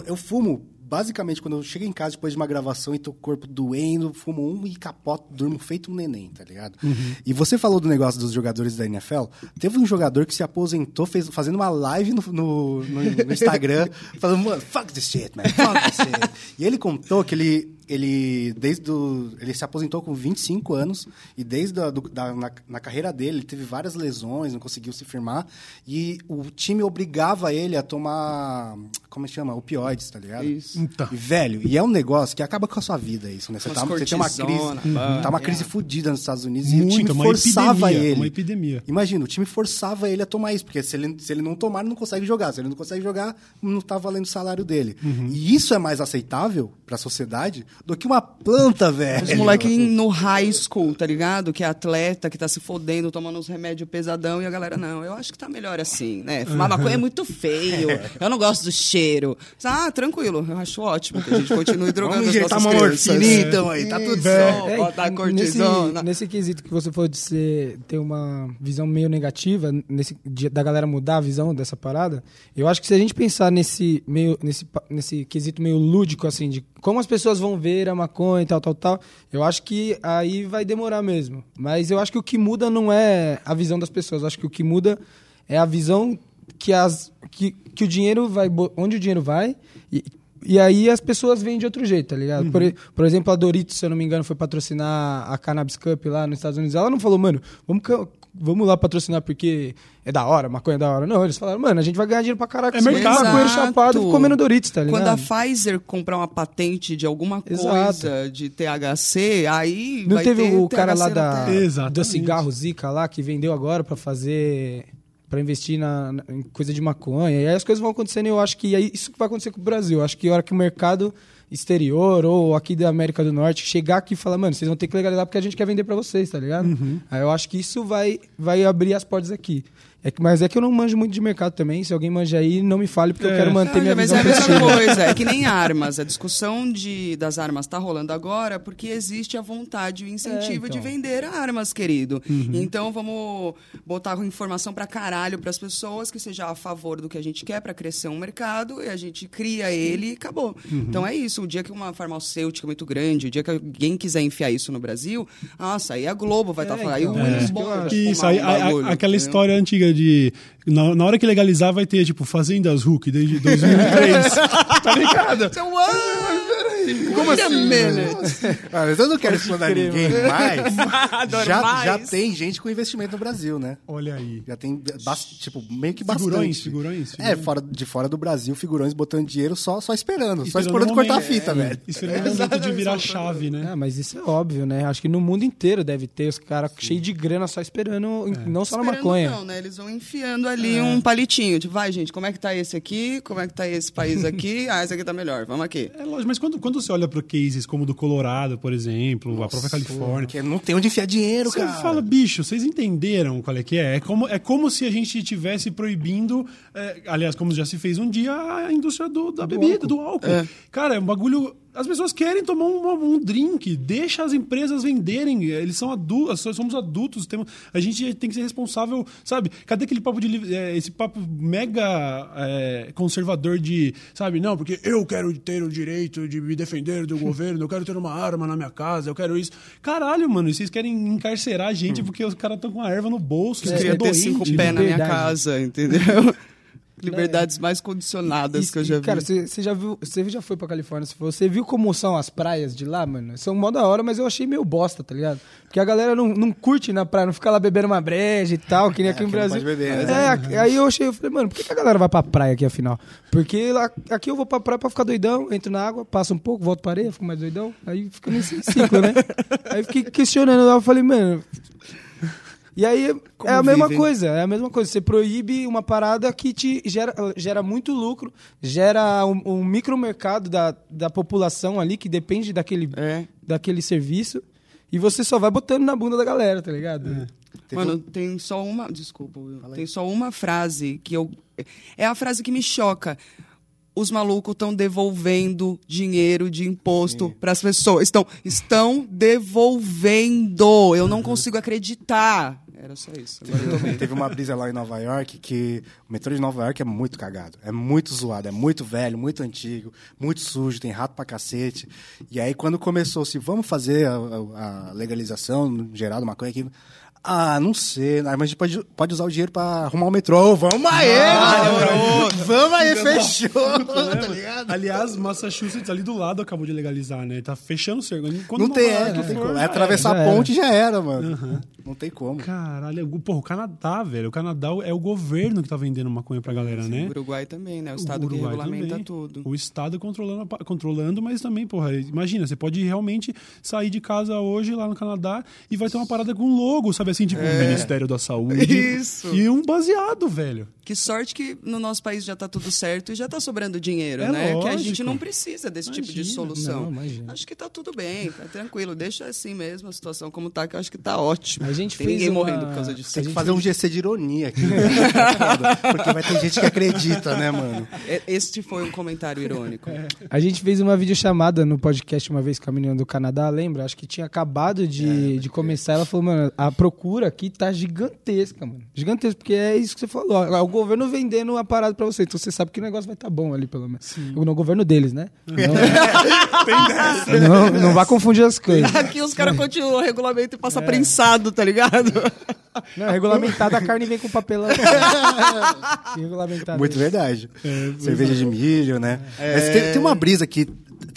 eu fumo basicamente, quando eu chego em casa depois de uma gravação e tô com o corpo doendo, fumo um e capoto, durmo feito um neném, tá ligado? Uhum. E você falou do negócio dos jogadores da NFL. Teve um jogador que se aposentou fez, fazendo uma live no, no, no, no Instagram, falando, mano, fuck this shit, man, fuck this shit. e ele contou que ele ele desde do, ele se aposentou com 25 anos e desde a, do, da, na, na, carreira dele ele teve várias lesões, não conseguiu se firmar e o time obrigava ele a tomar como é que chama? Opioides, tá ligado? Isso. Então. E, velho, e é um negócio que acaba com a sua vida isso, né? Você, tá, você tem uma crise, tá uma crise fodida nos Estados Unidos Muito, e o time forçava epidemia, ele. Uma epidemia. Imagina, o time forçava ele a tomar isso, porque se ele, se ele não tomar, ele não consegue jogar. Se ele não consegue jogar, não tá valendo o salário dele. Uhum. E isso é mais aceitável para a sociedade do que uma planta, velho. Os moleques no high school, tá ligado? Que é atleta, que tá se fodendo, tomando uns remédios pesadão, e a galera, não, eu acho que tá melhor assim, né? Fumar maconha é muito feio, eu não gosto do cheiro. Ah, tranquilo, eu acho ótimo que a gente continue drogando Vamos as nossas uma morfina, então, aí, tá tudo certo. É, botar cortisona. Nesse, nesse quesito que você falou de ser, ter uma visão meio negativa, nesse, de, da galera mudar a visão dessa parada, eu acho que se a gente pensar nesse, meio, nesse, nesse quesito meio lúdico, assim, de como as pessoas vão ver a maconha e tal, tal, tal, eu acho que aí vai demorar mesmo. Mas eu acho que o que muda não é a visão das pessoas, eu acho que o que muda é a visão que, as, que, que o dinheiro vai. onde o dinheiro vai e, e aí as pessoas vêm de outro jeito, tá ligado? Uhum. Por, por exemplo, a Doritos, se eu não me engano, foi patrocinar a Cannabis Cup lá nos Estados Unidos. Ela não falou, mano, vamos vamos lá patrocinar porque é da hora, maconha é da hora. Não, eles falaram, mano, a gente vai ganhar dinheiro pra caraca. É mercado. Maconheiro chapado comendo Doritos, tá ligado? Quando a Pfizer comprar uma patente de alguma coisa Exato. de THC, aí Não teve o cara lá da, do cigarro Zika lá, que vendeu agora pra fazer... Pra investir na, na, em coisa de maconha. E aí as coisas vão acontecendo e eu acho que é isso que vai acontecer com o Brasil. Eu acho que a hora que o mercado exterior ou aqui da América do Norte chegar aqui e falar, mano, vocês vão ter que legalizar porque a gente quer vender para vocês, tá ligado? Uhum. Aí eu acho que isso vai, vai abrir as portas aqui. É que, mas é que eu não manjo muito de mercado também. Se alguém manja aí, não me fale, porque eu É. quero manter minha mas visão é a mesma coisa, é que nem armas. A discussão de, das armas está rolando agora porque existe a vontade e o incentivo É, então. de vender armas, querido. Uhum. Então vamos botar informação pra caralho pras pessoas que seja a favor do que a gente quer pra crescer um mercado e a gente cria ele e acabou. Uhum. Então é isso. O dia que uma farmacêutica muito grande, o dia que alguém quiser enfiar isso no Brasil, nossa, aí a Globo vai estar É, falando. Aí o então, Willis é. Isso, aí, um a- a- aquela entendeu? história antiga de. Na, na hora que legalizar, vai ter, tipo, Fazendas Hulk desde 2003. tá ligado? Então, ah, Como assim? Ah, mas eu não quero explorar ninguém mais. Adoro já, mais. já tem gente com investimento no Brasil, né? Olha aí. Já tem, tipo, meio que bastante. Figurões, figurões, É, figurões. fora, de fora do Brasil, figurões botando dinheiro só, só esperando. só Esperando esperando o cortar a fita, É, velho. Esperando o momento de virar a chave, né? Ah, mas isso é óbvio, né? Acho que no mundo inteiro deve ter os caras cheios de grana só esperando, não só na Esperando maconha. Não, né? Eles vão enfiando ali um palitinho. Tipo, vai, gente, como é que tá esse aqui? Como é que tá esse país aqui? Ah, esse aqui tá melhor. Vamos aqui. É lógico, mas quando, quando você olha para cases como o do Colorado, por exemplo, a própria Califórnia, Porque não tem onde enfiar dinheiro, Você cara. fala, bicho, vocês entenderam qual é que é? É como, é como se a gente estivesse proibindo, é, aliás, como já se fez um dia, a indústria do, da bebida, do álcool. Cara, é um bagulho. As pessoas querem tomar um, um drink, deixa as empresas venderem. Eles são adultos, nós somos adultos, temos, a gente tem que ser responsável, sabe? Cadê aquele papo de é, esse papo mega é, conservador de, sabe, não, porque eu quero ter o direito de me defender do governo, eu quero ter uma arma na minha casa, eu quero isso. Caralho, mano, e vocês querem encarcerar a gente porque os caras estão com a erva no bolso, Eu vocês queria são ter doentes. cinco pés na minha casa, entendeu? Liberdades mais condicionadas E- que eu já vi. Cara, você já viu, você já foi pra Califórnia, você viu como são as praias de lá, mano? São mó da hora, mas eu achei meio bosta, tá ligado? Porque a galera não, não curte na praia, não fica lá bebendo uma breja e tal, que nem aqui no aqui não Brasil. pode beber, é, aqui- aí eu achei, eu falei, mano, por que, que a galera vai pra praia aqui afinal? Porque lá, aqui eu vou pra praia pra ficar doidão, entro na água, passo um pouco, volto pra areia, fico mais doidão, aí fica nesse ciclo, né? aí fiquei questionando lá, eu falei, mano, e aí Como é a mesma vivem? coisa, é a mesma coisa. Você proíbe uma parada que te gera, gera muito lucro, gera um, um micromercado da, da população ali que depende daquele, É. daquele serviço. E você só vai botando na bunda da galera, tá ligado? Teve Mano, tem só uma. Desculpa, Will. Tem só uma frase que eu. É a frase que me choca. Os malucos estão devolvendo dinheiro de imposto para as pessoas. Estão, estão devolvendo. Eu não consigo acreditar. Era só isso. Teve uma brisa lá em Nova York que o metrô de Nova York é muito cagado. É muito zoado, é muito velho, muito antigo, muito sujo, tem rato pra cacete. E aí, quando começou-se, vamos fazer a, a- legalização geral do maconha aqui. Ah, não sei. Ah, Mas a gente pode, pode usar o dinheiro pra arrumar o metrô. Vamos aí, mano! Vamos aí, fechou! tá ligado? Aliás, Massachusetts ali do lado acabou de legalizar, né? Tá fechando o cerco. Quando Não tem, é, não tem como. É atravessar a era. ponte já era, mano. Não tem como. Caralho, o- porra, o Canadá, velho. O Canadá é o governo que tá vendendo maconha pra galera, né? O Uruguai também, né? O O estado que Uruguai regulamenta também. tudo. O Estado controlando, controlando, mas também, porra, imagina, você pode realmente sair de casa hoje lá no Canadá e vai ter uma parada com logo, sabe assim, tipo, Ministério da Saúde. Isso. E um baseado, velho. Que sorte que no nosso país já tá tudo certo e já tá sobrando dinheiro, É né? Que a lógico. gente não precisa desse tipo de Imagina. solução. Não, imagina. acho que tá tudo bem, tá tranquilo. Deixa assim mesmo a situação como tá, que eu acho que tá ótimo. A gente Tem fez ninguém uma- morrendo por causa disso. Tem que fazer um GC de ironia aqui. né? Porque vai ter gente que acredita, né, mano? É, Este foi um comentário irônico. A gente fez uma videochamada no podcast uma vez com a menina do Canadá, lembra? Acho que tinha acabado de, de começar. Ela falou, mano, a procura aqui tá gigantesca, mano. Gigantesca, porque é isso que você falou. ó, O governo vendendo a parada pra você. Então você sabe que o negócio vai estar bom ali, pelo menos. No governo deles, né? Não, não, não vá confundir as coisas. Aqui os caras continuam o regulamento e passa prensado, tá ligado? Não, regulamentada a carne vem com papelão. regulamentada. Muito verdade. Cerveja de milho, né? Mas tem, tem uma brisa que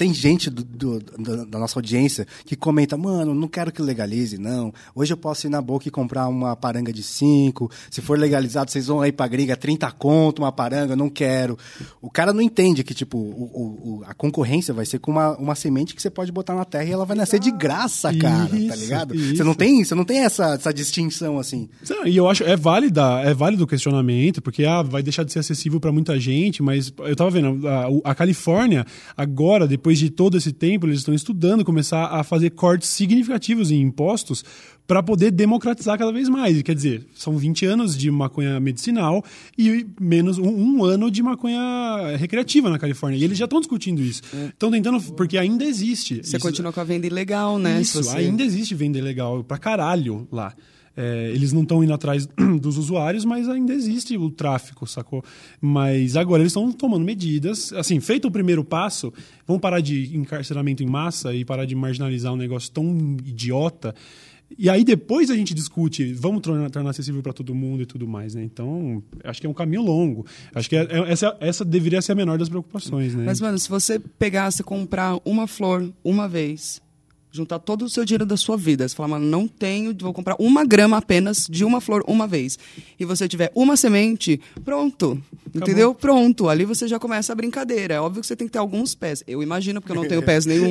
tem gente do- do- da- da nossa audiência que comenta, mano, não quero que legalize, não. Hoje eu posso ir na boca e comprar uma paranga de 5. Se for legalizado, vocês vão aí pra gringa, 30 conto, uma paranga, não quero. O cara não entende que, tipo, o- o- a concorrência vai ser com uma, uma semente que você pode botar na terra e ela vai nascer de graça, cara, tá Isso, ligado? isso. Você não tem, você não tem essa, essa distinção assim. E eu acho é válida, é válido o questionamento, porque ah, vai deixar de ser acessível para muita gente, mas eu tava vendo, a, a Califórnia, agora, depois depois de todo esse tempo, eles estão estudando, começar a fazer cortes significativos em impostos para poder democratizar cada vez mais. E, Quer dizer, são 20 anos de maconha medicinal e menos um, um ano de maconha recreativa na Califórnia. E eles já estão discutindo isso. Estão tentando, porque ainda existe. Você Isso- continua com a venda ilegal, né? isso, você- ainda existe venda ilegal pra caralho lá. É, eles não estão indo atrás dos usuários, mas ainda existe o tráfico, sacou? Mas agora eles estão tomando medidas. Assim, feito o primeiro passo, vão parar de encarceramento em massa e parar de marginalizar um negócio tão idiota. E aí depois a gente discute, vamos tornar, tornar acessível para todo mundo e tudo mais, né? Então, acho que é um caminho longo. Acho que é- é- essa, essa deveria ser a menor das preocupações, né? Mas, mano, se você pegasse comprar uma flor uma vez, juntar todo o seu dinheiro da sua vida, você falar, mano, não tenho, vou comprar uma grama apenas de uma flor uma vez, e você tiver uma semente, pronto. Entendeu? Pronto. Ali você já começa a brincadeira. É óbvio que você tem que ter alguns pés. Eu imagino, porque eu não tenho pés nenhum.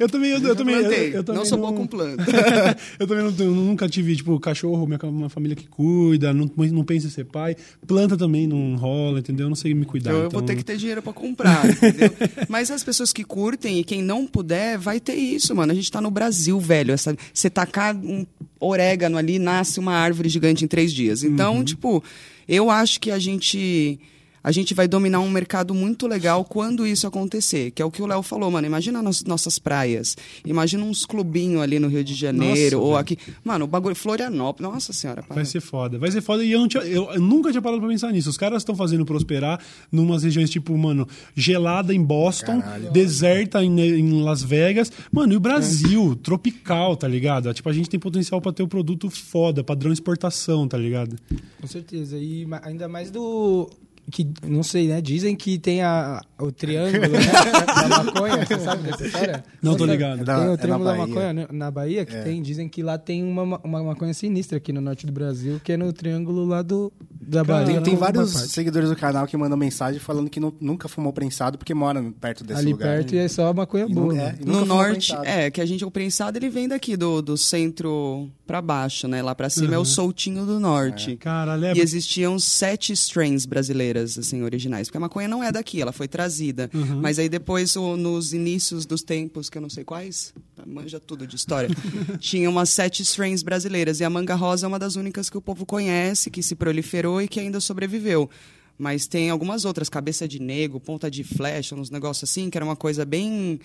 eu também, eu, eu também, eu, eu também não sou bom com planta. eu também não tenho- nunca tive, tipo, cachorro, minha, uma família que cuida, não, não penso em ser pai. Planta também não rola, entendeu? Eu não sei me cuidar. Eu, eu então... vou ter que ter dinheiro pra comprar, entendeu? Mas as pessoas que curtem e quem não puder, vai ter isso, mano. A gente tá no Brasil, velho. Essa, você tacar um orégano ali, nasce uma árvore gigante em três dias. Então, tipo, eu acho que a gente. A gente vai dominar um mercado muito legal quando isso acontecer, que é o que o Léo falou, mano. Imagina nas nossas praias, imagina uns clubinhos ali no Rio de Janeiro, Nossa, ou velho. aqui. Mano, o bagulho Florianópolis, nossa senhora, para. Vai ser foda. Vai ser foda e eu, tinha- eu- eu nunca tinha parado pra pensar nisso. Os caras estão fazendo prosperar numas regiões tipo, mano, gelada em Boston, deserta em, em Las Vegas. Mano, e o Brasil, tropical, tá ligado? Tipo, a gente tem potencial pra ter um produto foda, padrão exportação, tá ligado? Com certeza. E ainda mais do. Que, não sei, né? Dizem que tem a, o triângulo né? da maconha. Você sabe dessa história? Não tô sabe? ligado. É da- Tem é o na triângulo da Bahia. maconha né? na Bahia, que tem. Dizem que lá tem uma, uma maconha sinistra aqui no norte do Brasil, que é no triângulo lá do, da Cara, Bahia. Tem, tem vários seguidores do canal que mandam mensagem falando que nu- nunca fumou prensado porque mora perto desse Ali lugar. perto e é só maconha boa. é, nunca No norte, prensado. é, que a gente, o prensado, ele vem daqui, do, do centro pra baixo, né? Lá pra cima é o soltinho do norte. Caralho, é. E existiam sete strains brasileiras, assim, originais. Porque a maconha não é daqui, ela foi trazida. Mas aí depois, o- nos inícios dos tempos, que eu não sei quais, manja tudo de história, tinha umas sete strains brasileiras. E a manga rosa é uma das únicas que o povo conhece, que se proliferou e que ainda sobreviveu. Mas tem algumas outras, cabeça de nego, ponta de flecha, uns negócios assim, que era uma coisa bem...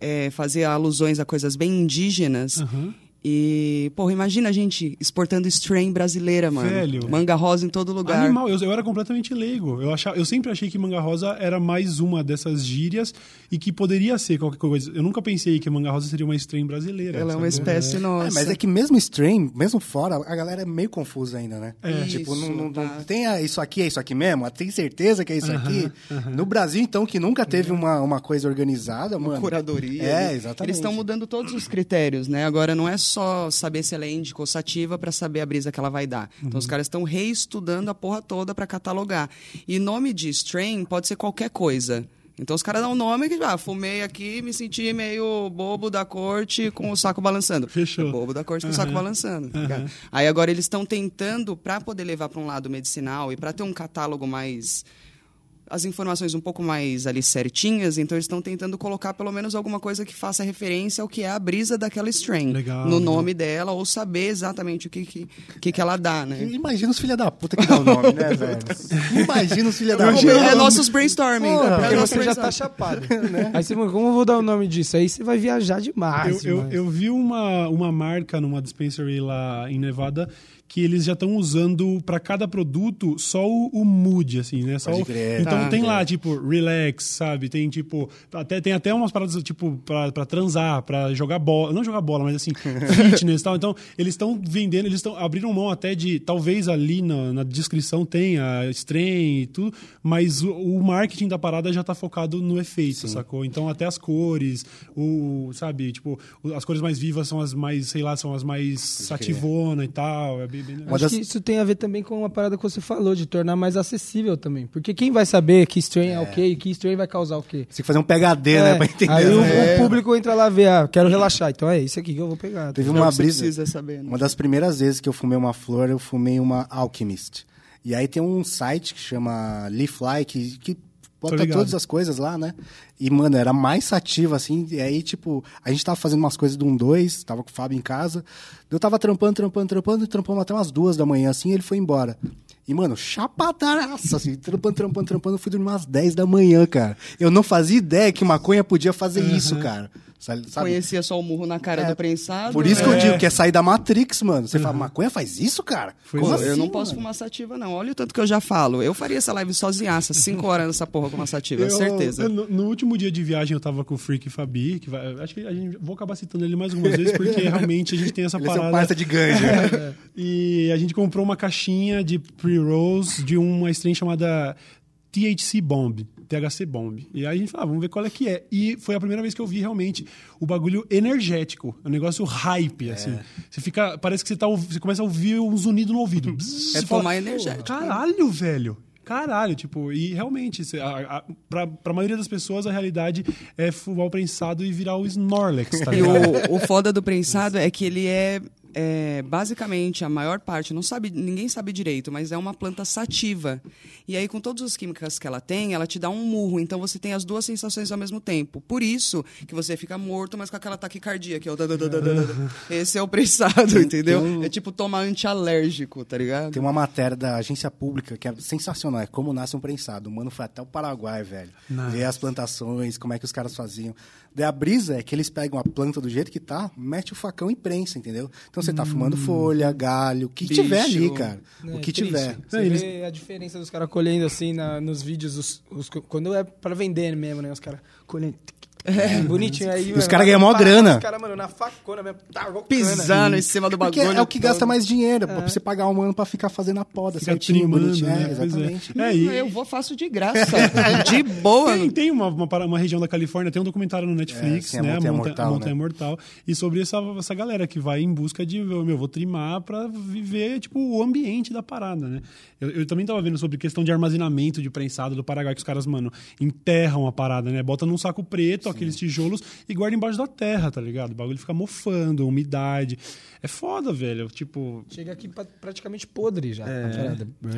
é, fazia alusões a coisas bem indígenas. Aham. E, porra, imagina a gente exportando strain brasileira, mano. Velho. Manga rosa em todo lugar. Animal, eu, eu era completamente leigo. Eu, achava, eu sempre achei que manga rosa era mais uma dessas gírias e que poderia ser qualquer coisa. Eu nunca pensei que manga rosa seria uma strain brasileira. Ela é uma sabe? espécie nossa. É, mas é que mesmo stream, mesmo fora, a galera é meio confusa ainda, né? É. Tipo, não, Isso, não, não tá. tem a- isso aqui, é isso aqui mesmo? Tem certeza que é isso aqui? No Brasil, então, que nunca teve uma, uma coisa organizada, mano. curadoria. É, exatamente. Eles estão mudando todos os critérios, né? Agora não é só saber se ela é índica ou sativa para saber a brisa que ela vai dar. Então os caras estão reestudando a porra toda para catalogar. E nome de strain pode ser qualquer coisa. Então os caras dão um nome que, ah, fumei aqui, me senti meio bobo da corte com o saco balançando. Fechou. É bobo da corte com o saco balançando. ligado? Aí agora eles estão tentando, para poder levar para um lado medicinal e para ter um catálogo mais as informações um pouco mais ali certinhas, então eles estão tentando colocar pelo menos alguma coisa que faça referência ao que é a brisa daquela strain Legal, no legal. nome dela ou saber exatamente o que que, que, que ela dá, né? Imagina os filha da puta que dá o nome, né, velho? Imagina os filha da puta. é nossos brainstorming. Porra, é Porque você já tá chapado. Aí você, como eu vou dar o nome disso? Aí você vai viajar demais. Eu, eu, demais. eu vi uma, uma marca numa dispensary lá em Nevada que eles já estão usando para cada produto só o, o mood, assim, né? Só o- então Tá. tem lá, tipo, relax, sabe? Tem, tipo, até, tem até umas paradas, tipo, pra transar, pra jogar bola. Não jogar bola, mas assim, fitness e tal. Então, eles estão vendendo, eles estão abriram mão até de, talvez ali na, na descrição tenha strain e tudo, mas o, o marketing da parada já tá focado no efeito, sacou? Então, até as cores, o, sabe, tipo, as cores mais vivas são as mais, sei lá, são as mais sativona e tal. É bem, legal. Uma Acho das- que isso tem a ver também com a parada que você falou, de tornar mais acessível também. Porque quem vai saber que strain é, o quê e que strain vai causar o quê? Você tem que fazer um PHD, né, pra entender. Aí o, né? o público entra lá ver, ah, quero relaxar, então é isso aqui que eu vou pegar. Teve É o uma você brisa. precisa saber, né? Uma das primeiras vezes que eu fumei uma flor, eu fumei uma Alchemist. E aí tem um site que chama Leafly, que, que bota todas as coisas lá, né? E, mano, era mais sativa, assim. E aí, tipo, a gente tava fazendo umas coisas do 1, 2, tava com o Fábio em casa. Eu tava trampando, trampando, trampando, e trampando até umas duas da manhã, assim, e ele foi embora. E, mano, chapadaraça, assim, trampando, trampando, trampando, eu fui dormir umas 10 da manhã, cara. Eu não fazia ideia que maconha podia fazer isso, cara. Sabe? Conhecia só o murro na cara É, do prensado. Por isso que eu né? digo que é sair da Matrix, mano. Você fala, maconha faz isso, cara? Foi Como eu assim, não posso mano? fumar sativa, não. Olha o tanto que eu já falo. Eu faria essa live sozinhaça, cinco horas nessa porra com uma sativa, Eu- certeza. eu- no, no último dia de viagem eu tava com o Freak Fabi, que vai- acho que a gente vou acabar citando ele mais algumas vezes, porque realmente a gente tem essa Ele é parada. parça de ganja. E a gente comprou uma caixinha de pre-rolls de uma strain chamada THC Bomb, THC Bomb. E aí a gente falou, ah, vamos ver qual é que é. E foi a primeira vez que eu vi realmente o bagulho energético, um negócio hype, assim. Você fica, parece que você, tá, você começa a ouvir um zunido no ouvido. Bzz, É fala, tomar energético. Caralho, velho. Caralho, tipo, e realmente, cê- a, a, pra, pra maioria das pessoas, a realidade é fumar o prensado e virar o Snorlax, tá E ligado? o, o foda do prensado é que ele é, é, basicamente a maior parte, não sabe, ninguém sabe direito, mas é uma planta sativa. E aí, com todas as químicas que ela tem, ela te dá um murro. Então você tem as duas sensações ao mesmo tempo. Por isso que você fica morto, mas com aquela taquicardia que é o. Esse é o prensado, entendeu? um- É tipo tomar antialérgico, tá ligado? Tem uma matéria da agência pública que é sensacional. É como nasce um prensado. O mano foi até o Paraguai, velho. Nice. Ver as plantações, como é que os caras faziam. Daí a brisa é que eles pegam a planta do jeito que tá, mete o facão e prensa, entendeu? Então você tá fumando folha, galho, o que Bicho. tiver ali, cara. É, o que triste. tiver. Você É, eles- vê a diferença dos caras colhendo assim na- nos vídeos, os- os- quando é pra vender mesmo, né? Os caras colhendo. É, bonitinho aí. os caras ganham mó grana. Os caras, mano, na facona mesmo. Tá, Pisando cana. em cima do Porque bagulho. é o que gasta mais dinheiro, pra você pagar um mano pra ficar fazendo a poda, Fica certinho, trimando, bonitinho. né? É, é. exatamente. É, e- Eu vou faço de graça. de boa. Tem, tem uma, uma, uma região da Califórnia, tem um documentário no Netflix, É, sim, a né? Montanha Monta- Mortal, a Montanha né? Mortal. E sobre essa, essa galera que vai em busca de, meu, vou trimar pra viver, tipo, o ambiente da parada, né? Eu, eu também tava vendo sobre questão de armazenamento de prensado do Paraguai, que os caras, mano, enterram a parada, né? Bota num saco preto, aqueles tijolos, e guarda embaixo da terra, tá ligado? O bagulho fica mofando, umidade. É foda, velho. Tipo, Chega aqui pra- praticamente podre já.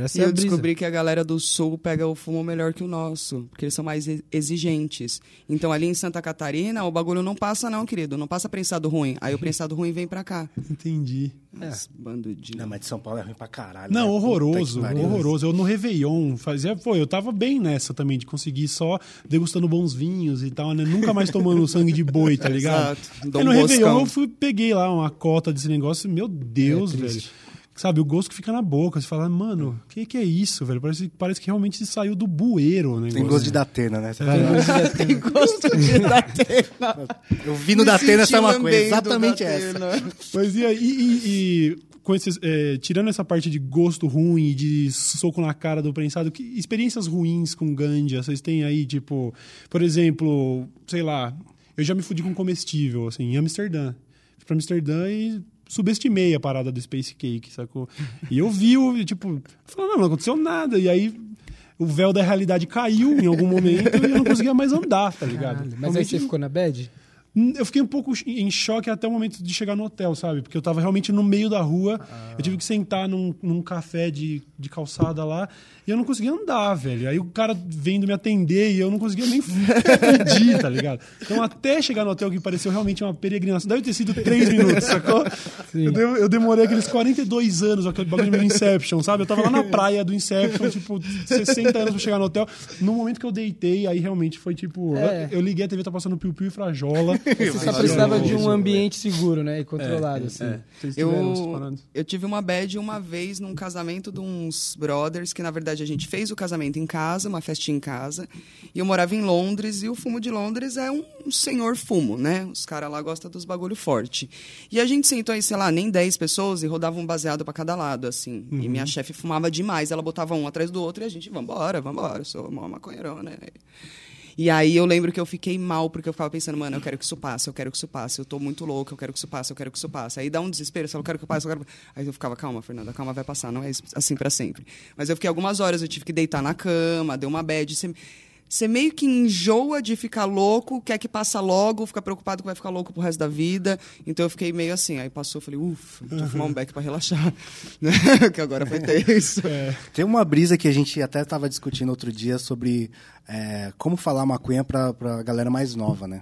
Essa E é eu brisa. descobri que a galera do sul pega o fumo melhor que o nosso, porque eles são mais exigentes. Então ali em Santa Catarina, o bagulho não passa não, querido, não passa prensado ruim. Aí o prensado ruim vem pra cá. entendi. Esse Bando de... Não, mas de São Paulo é ruim pra caralho. Não, né? horroroso, horroroso. Eu no Réveillon fazia. Pô, eu tava bem nessa também, de conseguir só degustando bons vinhos e tal, né? Nunca mais tomando sangue de boi, tá ligado? Exato. Dom Aí no Réveillon eu fui, peguei lá uma cota desse negócio, meu Deus, É velho. Sabe, o gosto que fica na boca. Você fala, mano, o que, que é isso, velho? Parece, parece que realmente saiu do bueiro o negócio. Tem gosto de Datena, né? Tem gosto de Datena. Eu vi no Me Datena essa uma coisa, exatamente essa. Mas e aí, e, e- esses, é, tirando essa parte de gosto ruim de soco na cara do prensado, que experiências ruins com ganja vocês têm aí, tipo, por exemplo, sei lá, eu já me fudi com comestível, assim, em Amsterdã. Fui pra Amsterdã e subestimei a parada do Space Cake, sacou? E eu vi o, tipo, falei, não, não aconteceu nada. E aí o véu da realidade caiu em algum momento e eu não conseguia mais andar, tá ligado? Caralho, Mas aí você ficou na bad? Eu fiquei um pouco em choque até o momento de chegar no hotel, sabe? Porque eu tava realmente no meio da rua. Eu tive que sentar num, num café de, de calçada lá e eu não conseguia andar, velho. Aí o cara vendo me atender e eu não conseguia nem pedir, tá ligado? Então até chegar no hotel que pareceu realmente uma peregrinação, deve ter sido três minutos, sacou? Eu, de- eu demorei aqueles 42 anos, aquele bagulho meio Inception, sabe? Eu tava lá na praia do Inception, tipo, 60 anos pra chegar no hotel. No momento que eu deitei, aí realmente foi tipo. É. Eu, eu liguei, a TV tá passando piu-piu e frajola. Você só precisava de um ambiente seguro, né? E controlado, assim. Vocês tiveram essas Eu, eu tive uma bad uma vez num casamento de uns brothers, que na verdade a gente fez o casamento em casa, uma festinha em casa. E eu morava em Londres, e o fumo de Londres é um senhor fumo, né? Os caras lá gostam dos bagulho forte. E a gente sentou aí, sei lá, nem 10 pessoas e rodava um baseado pra cada lado, assim. E minha chefe fumava demais, ela botava um atrás do outro e a gente, vambora, vambora, eu sou uma maconheirona, né? E aí eu lembro que eu fiquei mal, porque eu ficava pensando, mano, eu quero que isso passe, eu quero que isso passe, eu tô muito louco, eu quero que isso passe, eu quero que isso passe. Aí dá um desespero, eu eu quero que isso passe, eu quero... Aí eu ficava, calma, Fernanda, calma, vai passar, não é assim pra sempre. Mas eu fiquei algumas horas, eu tive que deitar na cama, deu uma bad, você... meio que enjoa de ficar louco, quer que passa logo, fica preocupado que vai ficar louco pro resto da vida. Então eu fiquei meio assim. Aí passou, falei, ufa, deixa eu fumar um beck pra relaxar. Né? que agora foi tenso. Tem uma brisa que a gente até estava discutindo outro dia sobre é, como falar maconha pra, pra galera mais nova, né?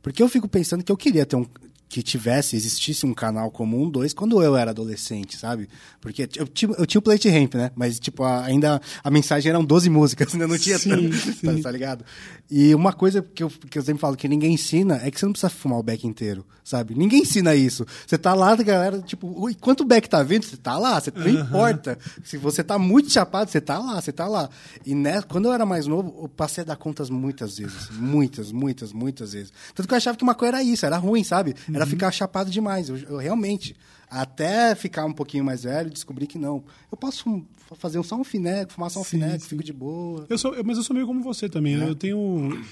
Porque eu fico pensando que eu queria ter um que tivesse, existisse um canal como um, dois, quando eu era adolescente, sabe? Porque eu, tinha- eu tinha o Plate Ramp, né? Mas, tipo, a- ainda a mensagem eram 12 músicas, ainda não tinha Sim, tanto, sim. tá ligado? E uma coisa que eu, que eu sempre falo que ninguém ensina é que você não precisa fumar o beck inteiro, sabe? Ninguém ensina isso. Você tá lá, galera, tipo, "Ui, enquanto o beck tá vindo, você tá lá, você não importa. Se você tá muito chapado, você tá lá, você tá lá. E né, quando eu era mais novo, eu passei a dar contas muitas vezes. Muitas, muitas, muitas vezes. Tanto que eu achava que maconha era isso, era ruim, sabe? Era ficar chapado demais. Eu, eu realmente, até ficar um pouquinho mais velho, descobri que não. Eu posso fazer só um fineco, fumar só um Sim, fineco, sim. fico de boa. Eu sou, eu- mas eu sou meio como você também, né? Eu tenho.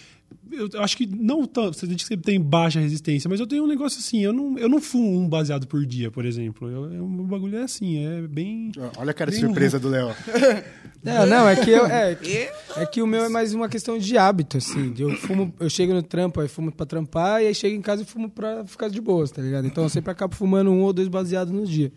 Eu acho que não tanto. Você diz que tem baixa resistência, mas eu tenho um negócio assim. Eu não, eu não fumo um baseado por dia, por exemplo. Eu, eu- o bagulho é assim, é bem. Olha a cara de surpresa do Léo. É, não, é que eu, é, é que o meu é mais uma questão de hábito, assim. Eu fumo, eu chego no trampo, aí fumo pra trampar, e aí chego em casa e fumo pra ficar de boas, tá ligado? Então eu sempre acabo fumando um ou dois baseados no dia.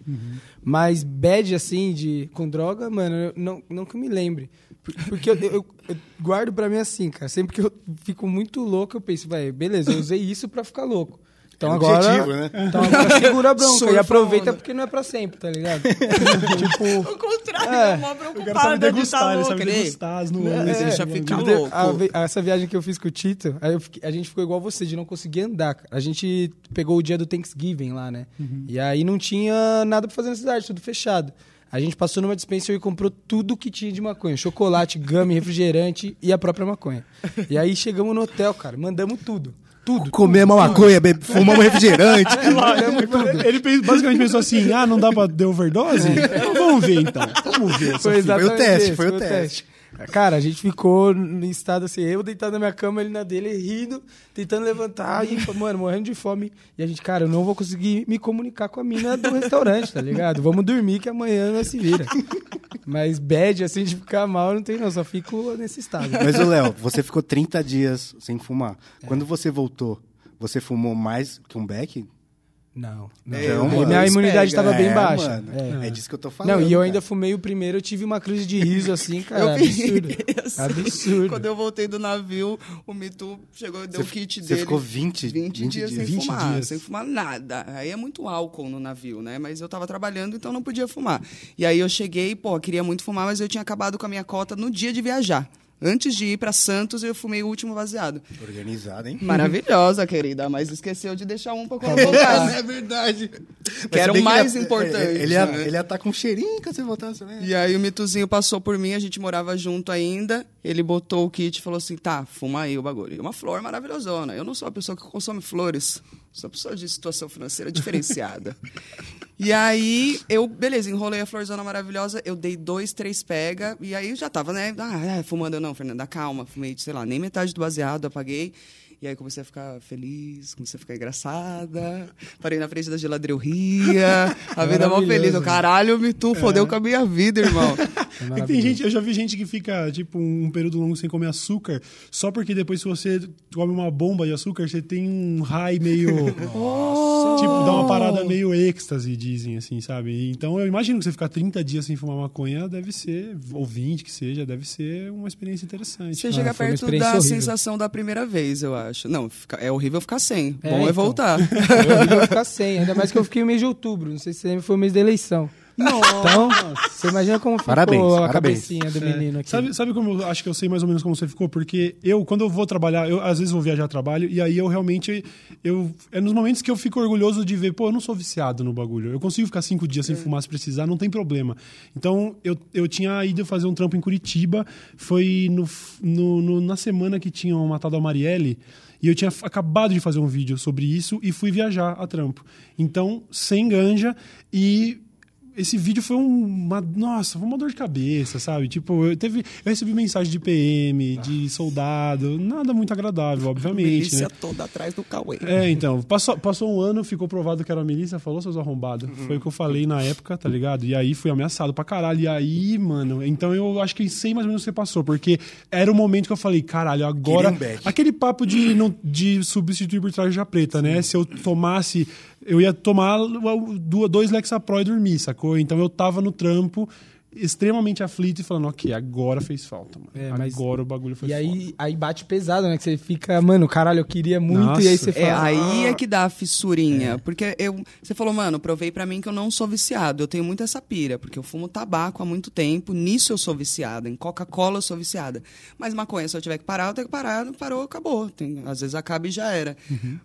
Mas bad, assim, de, com droga, mano, eu não, não que eu me lembre. Por- Porque eu, eu- eu guardo pra mim assim, cara. Sempre que eu fico muito louco, eu penso, vai, beleza, eu usei isso pra ficar louco. Então É agora. objetivo, né? Então agora segura a bronca Surfa e aproveita onda. porque não é pra sempre, tá ligado? tipo. O contrário, É. é. mó O cara sabe preocupada de degustar, tá ele louco. sabe Ele, degustar as É, nuances. deixa do ficar louco. A essa viagem que eu fiz com o Tito, aí eu fiquei- a gente ficou igual você, de não conseguir andar. cara. A gente pegou o dia do Thanksgiving lá, né? E aí não tinha nada pra fazer na cidade, tudo fechado. A gente passou numa dispensa e comprou tudo que tinha de maconha. Chocolate, gama, refrigerante e a própria maconha. E aí chegamos no hotel, cara. Mandamos tudo. Tudo. Comer uma maconha, fumar um refrigerante. Ele fez- basicamente pensou assim: ah, não dá pra ter overdose? Então vamos ver então. Vamos ver. Foi fita. exatamente teste, esse, foi o teste. Cara, a gente ficou em estado assim, eu deitado na minha cama, ele na dele, rindo, tentando levantar, e, mano, morrendo de fome. E a gente, cara, eu não vou conseguir me comunicar com a mina do restaurante, tá ligado? Vamos dormir que amanhã nós se vira. Mas bad, assim, de ficar mal, não tem não, só fico nesse estado. Mas, o Léo, você ficou 30 dias sem fumar. Quando você voltou, você fumou mais que um beck? Não, não. É, Então, mano, minha imunidade estava bem É, baixa. É. é. disso que eu tô falando. Não, e eu cara. ainda fumei o primeiro, eu tive uma crise de riso assim, cara, absurdo. Absurdo. Quando eu voltei do navio, o Mitu chegou e deu o kit você dele. ficou 20 20, 20 dias, dias. sem 20 fumar, dias. sem fumar nada. Aí é muito álcool no navio, né? Mas eu tava trabalhando, então não podia fumar. E aí eu cheguei, pô, queria muito fumar, mas eu tinha acabado com a minha cota no dia de viajar. Antes de ir pra Santos, eu fumei o último baseado. Organizado, hein? Maravilhosa, querida, mas esqueceu de deixar um pra voltasse. É verdade. Que era o mais ele ia- importante, Ele ia, né? ele ia estar com um cheirinho quando você voltasse, né? E aí o Mituzinho passou por mim, a gente morava junto ainda. Ele botou o kit e falou assim: tá, fuma aí o bagulho. E uma flor maravilhosona. Eu não sou uma pessoa que consome flores, sou uma pessoa de situação financeira diferenciada. e aí eu, beleza, enrolei a florzona maravilhosa, eu dei dois, três pega, e aí eu já tava, né? Ah, fumando não, Fernanda, calma. Fumei, sei lá, nem metade do baseado, apaguei. E aí comecei a ficar feliz, comecei a ficar engraçada. Parei na frente da geladeira, eu ria. A vida é mó feliz. Eu, caralho, me tu fodeu com a minha vida, irmão. É que tem gente, eu já vi gente que fica, tipo, um período longo sem comer açúcar, só porque depois, se você come uma bomba de açúcar, você tem um high meio. Tipo, dá uma parada meio êxtase, dizem, assim, sabe? Então eu imagino que você ficar 30 dias sem fumar maconha deve ser, ou 20 que seja, deve ser uma experiência interessante. Você chega foi uma perto da horrível. sensação da primeira vez, eu acho. Não, fica- é horrível ficar sem. É, Bom é então. voltar. É horrível ficar sem, ainda mais que eu fiquei no mês de outubro, não sei se foi o mês da eleição. Então, você imagina como ficou Parabéns, a parabéns. cabecinha do É. menino aqui. Sabe, sabe como eu acho que eu sei mais ou menos como você ficou? Porque eu, quando eu vou trabalhar, eu às vezes vou viajar a trabalho, e aí eu realmente. Eu, é nos momentos que eu fico orgulhoso de ver, pô, eu não sou viciado no bagulho. Eu consigo ficar cinco dias sem fumar se precisar, não tem problema. Então, eu, eu tinha ido fazer um trampo em Curitiba, foi no, no- no- na semana que tinham matado a Marielle. E eu tinha acabado de fazer um vídeo sobre isso e fui viajar a trampo. Então, sem ganja e esse vídeo foi uma. Nossa, foi uma dor de cabeça, sabe? Tipo, eu, teve, eu recebi mensagem de PM, de soldado, nada muito agradável, obviamente. Milícia né? toda atrás do Cauê. É, então. Passou, passou um ano, ficou provado que era milícia, falou, seus arrombados. Uhum. Foi o que eu falei na época, tá ligado? E aí fui ameaçado pra caralho. E aí, mano, então eu acho que sei mais ou menos o que você passou, porque era o momento que eu falei, caralho, agora. Um. Aquele papo de, não, de substituir por traje preta, né? Se eu tomasse. Eu ia tomar dois Lexapro e dormir, sacou? Então eu tava no trampo extremamente aflito e falando, ok, agora fez falta, mano. É, mas- agora o bagulho foi E foda. aí, aí bate pesado, né? Que você fica, mano, caralho, eu queria muito, Nossa. e aí você É, fala. aí é que dá a fissurinha. Porque eu, você falou, mano, provei pra mim que eu não sou viciado. Eu tenho muito essa pira, porque eu fumo tabaco há muito tempo. Nisso eu sou viciada. Em Coca-Cola eu sou viciada. Mas maconha, se eu tiver que parar, eu tenho que parar. Parou, acabou. Tem- às vezes acaba e já era.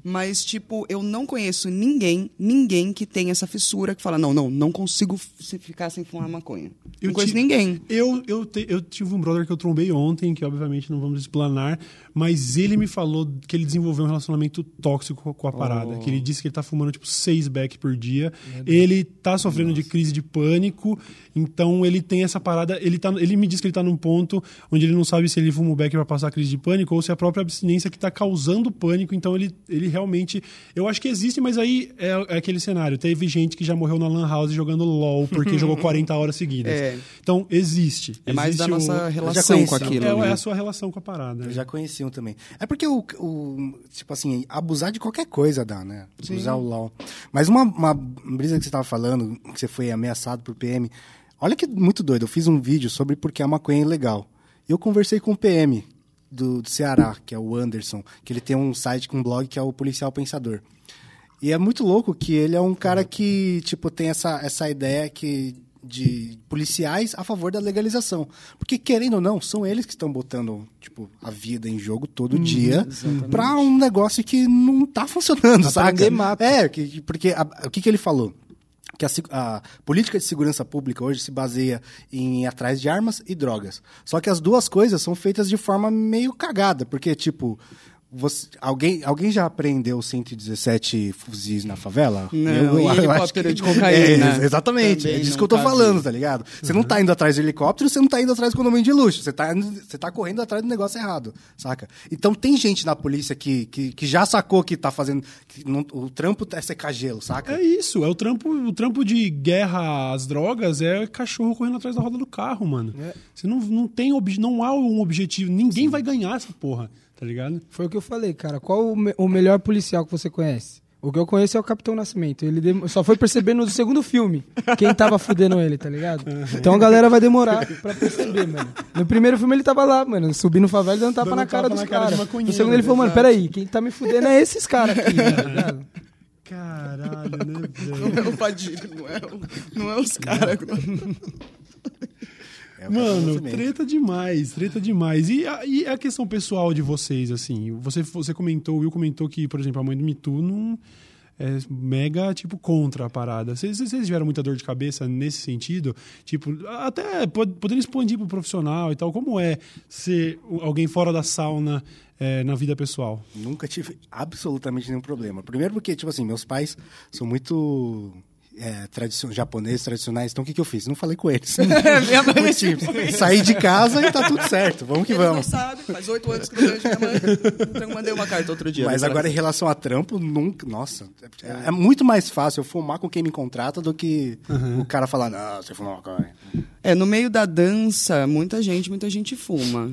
Mas, tipo, eu não conheço ninguém, ninguém que tem essa fissura que fala, não, não, não consigo ficar sem fumar maconha. Eu não conheço ti- ninguém. Eu, eu, te- eu tive um brother que eu trombei ontem, que obviamente não vamos explanar, mas ele me falou que ele desenvolveu um relacionamento tóxico com a parada. Que ele disse que ele tá fumando tipo seis back por dia. Ele tá sofrendo de crise de pânico, então ele tem essa parada. Ele, tá, ele me disse que ele tá num ponto onde ele não sabe se ele fuma o back pra passar a crise de pânico ou se é a própria abstinência que tá causando pânico. Então ele, ele realmente. Eu acho que existe, mas aí é, é aquele cenário. Teve gente que já morreu na Lan House jogando LOL porque jogou 40 horas seguidas. É. Então, existe. É mais Existe da o- nossa já relação com aquilo. É, né? é a sua relação com a parada. Eu né? já conheci um também. É porque o, o- tipo assim, abusar de qualquer coisa dá, né? Usar o LOL. Mas uma, uma brisa que você tava falando, que você foi ameaçado por PM. Olha que muito doido. Eu fiz um vídeo sobre porque a maconha é ilegal. E eu conversei com o PM do, do Ceará, que é o Anderson, que ele tem um site com um blog que é o Policial Pensador. E é muito louco que ele é um cara que, tipo, tem essa, essa ideia que de policiais a favor da legalização. Porque, querendo ou não, são eles que estão botando, tipo, a vida em jogo todo dia pra um negócio que não tá funcionando, sabe? É, que- porque a- o que, que ele falou? Que a, a política de segurança pública hoje se baseia em ir atrás de armas e drogas. Só que as duas coisas são feitas de forma meio cagada, porque, tipo, você- alguém, alguém já apreendeu 117 fuzis na favela? Não, e acho helicóptero de cocaína. É, exatamente, Também é disso que eu tô falando, tá ligado? Você não tá indo atrás de helicóptero, você não tá indo atrás de condomínio de luxo, você tá, você tá correndo atrás do negócio errado, saca? Então tem gente na polícia que, que, que já sacou que tá fazendo. que não- o trampo é secar gelo, saca? É isso, é o trampo, o trampo de guerra às drogas é cachorro correndo atrás da roda do carro, mano. Você não, não tem não há um objetivo, ninguém vai ganhar essa porra, tá ligado? Foi o que eu falei, cara. Qual o, me- o melhor policial que você conhece? O que eu conheço é o Capitão Nascimento. Ele só foi perceber no segundo filme quem tava fudendo ele, tá ligado? Então a galera vai demorar pra perceber, mano. No primeiro filme ele tava lá, mano, subindo favela e dando tapa Dando na cara tapa dos cara caras. maconheiro, No segundo ele falou, mano, peraí, quem tá me fudendo é esses caras aqui, tá ligado? Caralho, né, Não velho? é o Padilha, não é, o- não é os caras. É Mano, treta demais, treta demais. E a, e a questão pessoal de vocês, assim? Você, você comentou, o Will comentou que, por exemplo, a mãe do Mitu não é mega, tipo, contra a parada. Vocês, vocês tiveram muita dor de cabeça nesse sentido? Tipo, até pod- podendo expandir pro profissional e tal. Como é ser alguém fora da sauna é, na vida pessoal? Nunca tive absolutamente nenhum problema. Primeiro porque, tipo assim, meus pais são muito é, tradicion... japoneses, tradicionais. Então, o que, que eu fiz? Não falei com eles. Minha mãe simples. Saí de casa e tá tudo certo. Vamos que Eles não vamos. sabem, faz oito anos que eu não vejo minha mãe. Então eu mandei uma carta outro dia. Mas né, agora, em relação a trampo, nunca. Nossa, é, é muito mais fácil eu fumar com quem me contrata do que o cara falar, não, você fuma maconha. É, no meio da dança, muita gente, muita gente fuma.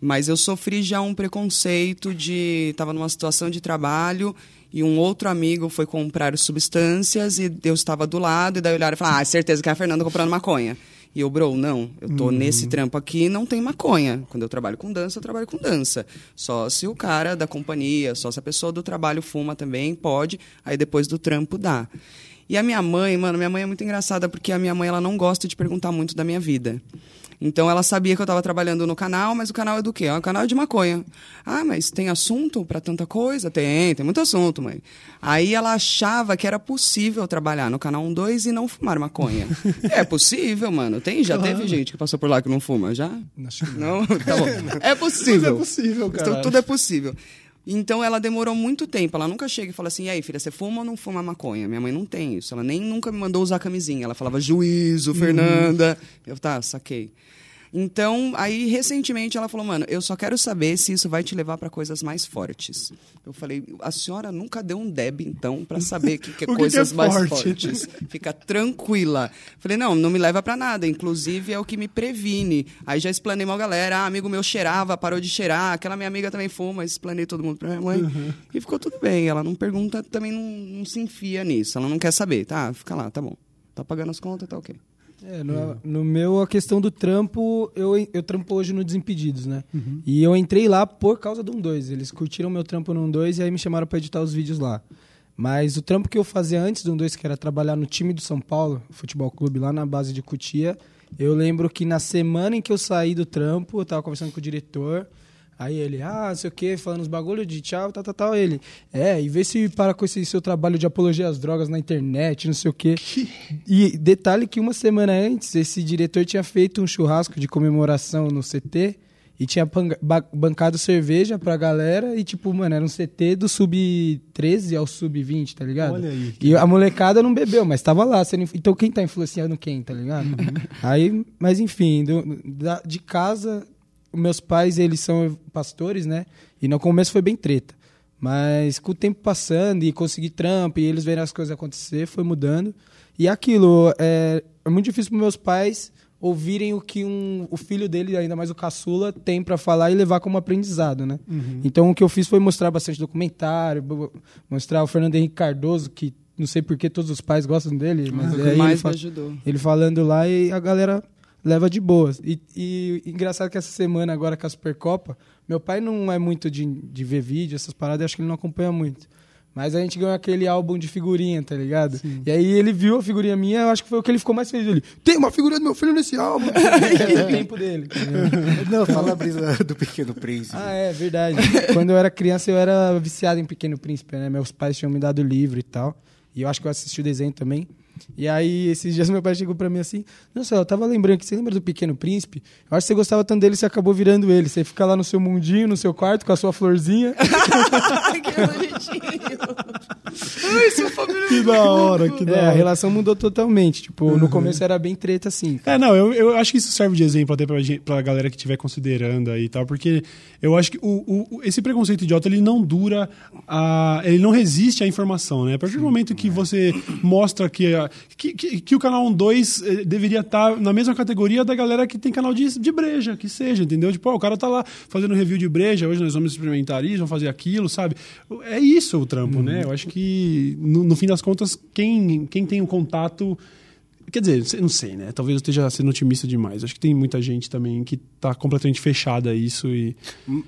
Mas eu sofri já um preconceito de. Tava numa situação de trabalho e um outro amigo foi comprar substâncias e eu estava do lado, e daí olharam e falaram: Ah, certeza que é a Fernanda comprando maconha. E eu, bro, não, eu tô nesse trampo aqui não tem maconha. Quando eu trabalho com dança, eu trabalho com dança. Só se o cara da companhia, só se a pessoa do trabalho fuma também, pode, aí depois do trampo dá. E a minha mãe, mano, minha mãe é muito engraçada porque a minha mãe ela não gosta de perguntar muito da minha vida. Então ela sabia que eu estava trabalhando no canal, mas o canal é do quê? É um canal de maconha. Ah, mas tem assunto para tanta coisa? Tem, tem muito assunto, mãe. Aí ela achava que era possível trabalhar no canal 12 e não fumar maconha. é possível, mano. Tem, já teve gente que passou por lá que não fuma, já? Acho que Não? Tá bom. É possível. Tudo é possível, Então, cara. tudo é possível. Então ela demorou muito tempo. Ela nunca chega e fala assim: e aí, filha, você fuma ou não fuma maconha? Minha mãe não tem isso. Ela nem nunca me mandou usar camisinha. Ela falava juízo, Fernanda. Eu, tá, saquei. Então, aí recentemente ela falou: "Mano, eu só quero saber se isso vai te levar para coisas mais fortes". Eu falei: "A senhora nunca deu um deb então para saber que, que é O que que é coisas mais forte? fortes. Fica tranquila". Falei: "Não, não me leva para nada, inclusive é o que me previne". Aí já explanei uma galera, ah, amigo meu cheirava, parou de cheirar, aquela minha amiga também fuma, explanei todo mundo para minha mãe. E ficou tudo bem. Ela não pergunta, também não, não se enfia nisso. Ela não quer saber, tá? Fica lá, tá bom. Tá pagando as contas, tá OK. É, no, no meu, a questão do trampo, eu, eu trampo hoje no Desimpedidos, né? E eu entrei lá por causa do 1-2. Eles curtiram meu trampo no 1-2 e aí me chamaram pra editar os vídeos lá. Mas o trampo que eu fazia antes do 1-2, que era trabalhar no time do São Paulo, futebol clube, lá na base de Cutia, eu lembro que na semana em que eu saí do trampo, eu tava conversando com o diretor, aí ele, ah, não sei o quê, falando os bagulhos de tchau, tal, tal, tal. Ele, é, e vê se para com esse seu trabalho de apologia às drogas na internet, não sei o quê. E detalhe que uma semana antes, esse diretor tinha feito um churrasco de comemoração no CT e tinha bancado cerveja pra galera e, tipo, mano, era um CT do sub-13 ao sub-20, tá ligado? Olha aí, E a molecada não bebeu, mas tava lá. sendo Então quem tá influenciando quem, tá ligado? Aí, mas enfim, do- da- de casa, meus pais, eles são pastores, né? E no começo foi bem treta. Mas com o tempo passando e conseguir trampo e eles verem as coisas acontecer, foi mudando. E aquilo, é, é muito difícil para meus pais ouvirem o que um, o filho dele, ainda mais o caçula, tem para falar e levar como aprendizado, né? Então o que eu fiz foi mostrar bastante documentário, mostrar o Fernando Henrique Cardoso, que não sei por que todos os pais gostam dele, mas ele mais fa- me ajudou. ele falando lá e a galera leva de boas. E, e engraçado que essa semana, agora com a Supercopa, meu pai não é muito de, de ver vídeo, essas paradas, eu acho que ele não acompanha muito. Mas a gente ganhou aquele álbum de figurinha, tá ligado? E aí ele viu a figurinha minha, eu acho que foi o que ele ficou mais feliz. Ele, tem uma figurinha do meu filho nesse álbum. é o tempo dele. Não, fala a brisa do Pequeno Príncipe. Ah, é, verdade. Quando eu era criança, eu era viciado em Pequeno Príncipe, né? Meus pais tinham me dado livro e tal. E eu acho que eu assisti o desenho também. E aí, esses dias, meu pai chegou pra mim assim: Nossa, eu tava lembrando que você lembra do Pequeno Príncipe? Eu acho que você gostava tanto dele, você acabou virando ele. Você fica lá no seu mundinho, no seu quarto, com a sua florzinha. Que bonitinho. Ai, família Que da hora, que da É, a hora. relação mudou totalmente. Tipo, no começo era bem treta assim. É, não, eu, eu acho que isso serve de exemplo até pra, gente, pra galera que estiver considerando aí e tal, porque eu acho que o, o- o- esse preconceito idiota, ele não dura, a, ele não resiste à informação, né? A partir do momento que você mostra que, a- que, que, que o canal 12 eh, deveria estar na mesma categoria da galera que tem canal de, de breja, que seja, entendeu? Tipo, ó, o cara tá lá fazendo review de breja, hoje nós vamos experimentar isso, vamos fazer aquilo, sabe? É isso o trampo, né? Eu acho que, no, no fim das contas, quem, quem tem o contato Quer dizer, não sei, né? Talvez eu esteja sendo otimista demais. Acho que tem muita gente também que tá completamente fechada a isso e.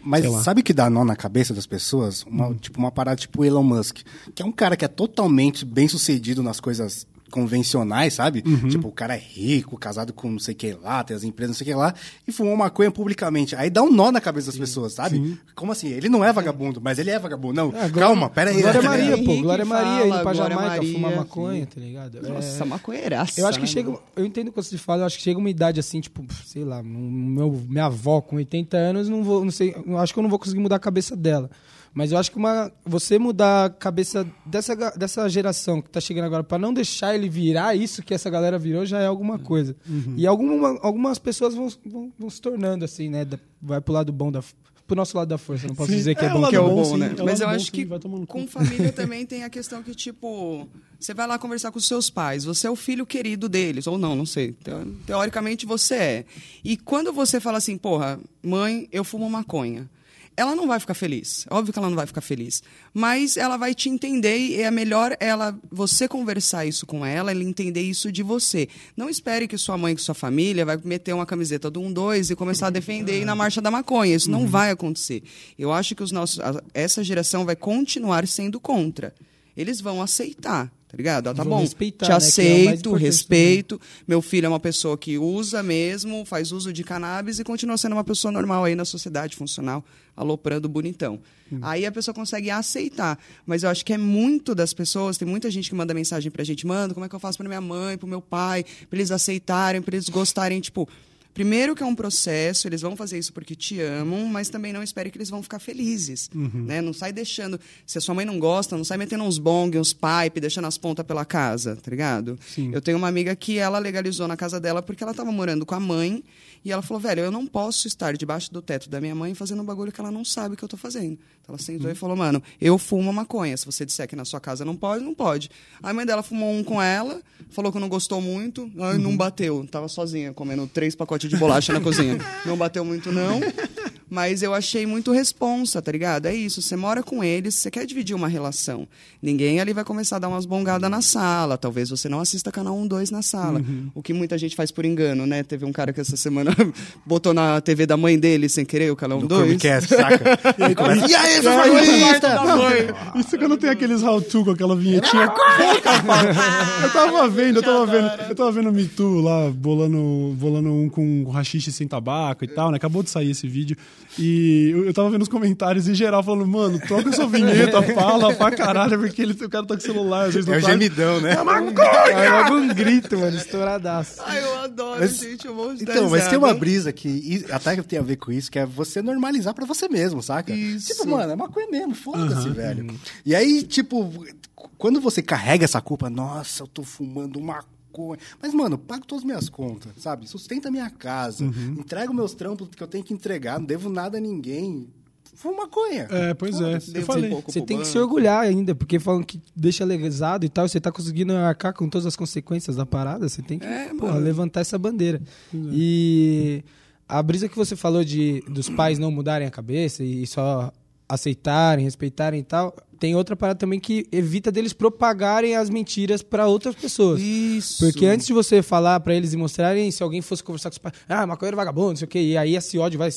Mas sabe que dá nó na cabeça das pessoas? Uma, Tipo, uma parada tipo Elon Musk, que é um cara que é totalmente bem sucedido nas coisas convencionais, sabe? Tipo, o cara é rico, casado com não sei o que lá, tem as empresas não sei o que lá, e fumou maconha publicamente. Aí dá um nó na cabeça das pessoas, sabe? Como assim? Ele não é vagabundo, mas ele é vagabundo. Não, Glória- calma, pera aí. Glória? Maria, pô. Glória Maria fala, indo pra Glória Jamaica Maria, fumar sim. maconha, tá ligado? É- Nossa, maconheiraça. Eu acho que né, chega. Eu entendo quando você fala, eu acho que chega uma idade assim, tipo, sei lá, meu, minha avó com 80 anos, não vou, não sei, acho que eu não vou conseguir mudar a cabeça dela. Mas eu acho que uma, você mudar a cabeça dessa, dessa geração que tá chegando agora, pra não deixar ele virar isso que essa galera virou, já é alguma coisa. E alguma, algumas pessoas vão, vão, vão se tornando assim, né? da- Vai pro lado bom da. pro nosso lado da força. Não posso Sim. dizer que é, É, bom que é o bom, sim. né? é Mas eu acho que com família também tem a questão que, tipo, você vai lá conversar com os seus pais, você é o filho querido deles, ou não, não sei. Teo- Teoricamente você é. E quando você fala assim, porra, mãe, eu fumo maconha. Ela não vai ficar feliz. Óbvio que ela não vai ficar feliz. Mas ela vai te entender e é melhor ela você conversar isso com ela, ela entender isso de você. Não espere que sua mãe, que sua família vai meter uma camiseta do 1-2 e começar a defender ir na marcha da maconha. Isso não vai acontecer. Eu acho que os nossos, essa geração vai continuar sendo contra. Eles vão aceitar, tá ligado? Ah, tá Vão bom, te né, é aceito, importante respeito. Meu filho é uma pessoa que usa mesmo, faz uso de cannabis e continua sendo uma pessoa normal aí na sociedade, funcional, aloprando bonitão. Aí a pessoa consegue aceitar. Mas eu acho que é muito das pessoas, tem muita gente que manda mensagem pra gente, manda, como é que eu faço pra minha mãe, pro meu pai, pra eles aceitarem, pra eles gostarem, tipo. Primeiro que é um processo, eles vão fazer isso porque te amam, mas também não espere que eles vão ficar felizes. Né? Não sai deixando. Se a sua mãe não gosta, não sai metendo uns bong, uns pipe, deixando as pontas pela casa, tá ligado? Sim. Eu tenho uma amiga que ela legalizou na casa dela porque ela tava morando com a mãe e ela falou, velho, eu não posso estar debaixo do teto da minha mãe fazendo um bagulho que ela não sabe que eu tô fazendo. Então ela sentou e falou, mano, eu fumo maconha. Se você disser que na sua casa não pode, não pode. A mãe dela fumou um com ela, falou que não gostou muito, aí não bateu. Tava sozinha, comendo três pacotes de bolacha na cozinha. Não bateu muito, não. Mas eu achei muito responsa, tá ligado? É isso, você mora com eles, você quer dividir uma relação. Ninguém ali vai começar a dar umas bongadas na sala. Talvez você não assista canal 1, 2 na sala. O que muita gente faz por engano, né? Teve um cara que essa semana botou na TV da mãe dele sem querer o canal 1, Do 2. Chromecast, saca? E aí começa, e aí, É, jornalista? Não, Isso quando tem aqueles how to com aquela vinhetinha. eu tava vendo, eu tava vendo, eu tava vendo o Me Too lá, bolando, bolando um com rachixe sem tabaco e tal, né? Acabou de sair esse vídeo. E eu, tava vendo os comentários em geral falando, mano, troca essa vinheta, fala pra caralho, porque ele, o cara tá com o celular, às vezes É não o tá. gemidão, né? Aí logo um grito, mano, estouradaço. Ai, eu adoro, Mas- gente, eu vou Então, mas tem uma brisa que até que tem a ver com isso, que é você normalizar pra você mesmo, saca? Isso. Tipo, mano, é maconha mesmo, foda-se, velho. E aí, tipo, quando você carrega essa culpa, nossa, eu tô fumando maconha. Mas, mano, pago todas as minhas contas, sabe? Sustenta a minha casa, entrego meus trampos que eu tenho que entregar, não devo nada a ninguém. Fumo maconha. É, pois é. Eu falei. um Você tem que se orgulhar ainda, porque falam que deixa legalizado e tal, você tá conseguindo arcar com todas as consequências da parada, você tem que É, porra, levantar essa bandeira. E a brisa que você falou de dos pais não mudarem a cabeça e só aceitarem, respeitarem e tal, tem outra parada também que evita deles propagarem as mentiras pra outras pessoas. Isso. Porque antes de você falar pra eles e mostrarem, se alguém fosse conversar com os pais, ah, maconheiro vagabundo, não sei o quê, e aí esse ódio vai,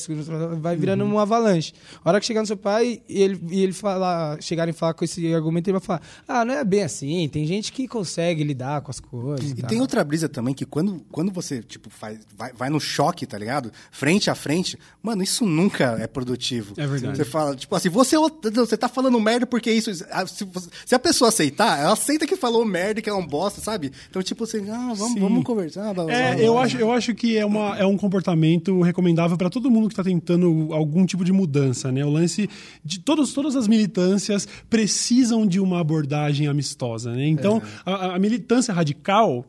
vai virando uma avalanche. A hora que chegar no seu pai e ele, e ele falar, chegarem a falar com esse argumento, ele vai falar, ah, não é bem assim, tem gente que consegue lidar com as coisas. E tal." tem outra brisa também que quando, quando você, tipo, faz, vai, vai no choque, tá ligado? Frente a frente, mano, isso nunca é produtivo. É verdade. Você fala, tipo assim, você, é você tá falando merda porque isso. ah, Se, a pessoa aceitar, ela aceita que falou merda, que é um bosta, sabe? Então, tipo assim, ah, vamos, Sim. vamos conversar. blá, blá, É, blá. eu acho, eu acho que é, uma, é um comportamento recomendável para todo mundo que está tentando algum tipo de mudança, né? O lance de todos, todas as militâncias precisam de uma abordagem amistosa, né? Então, a, a militância radical,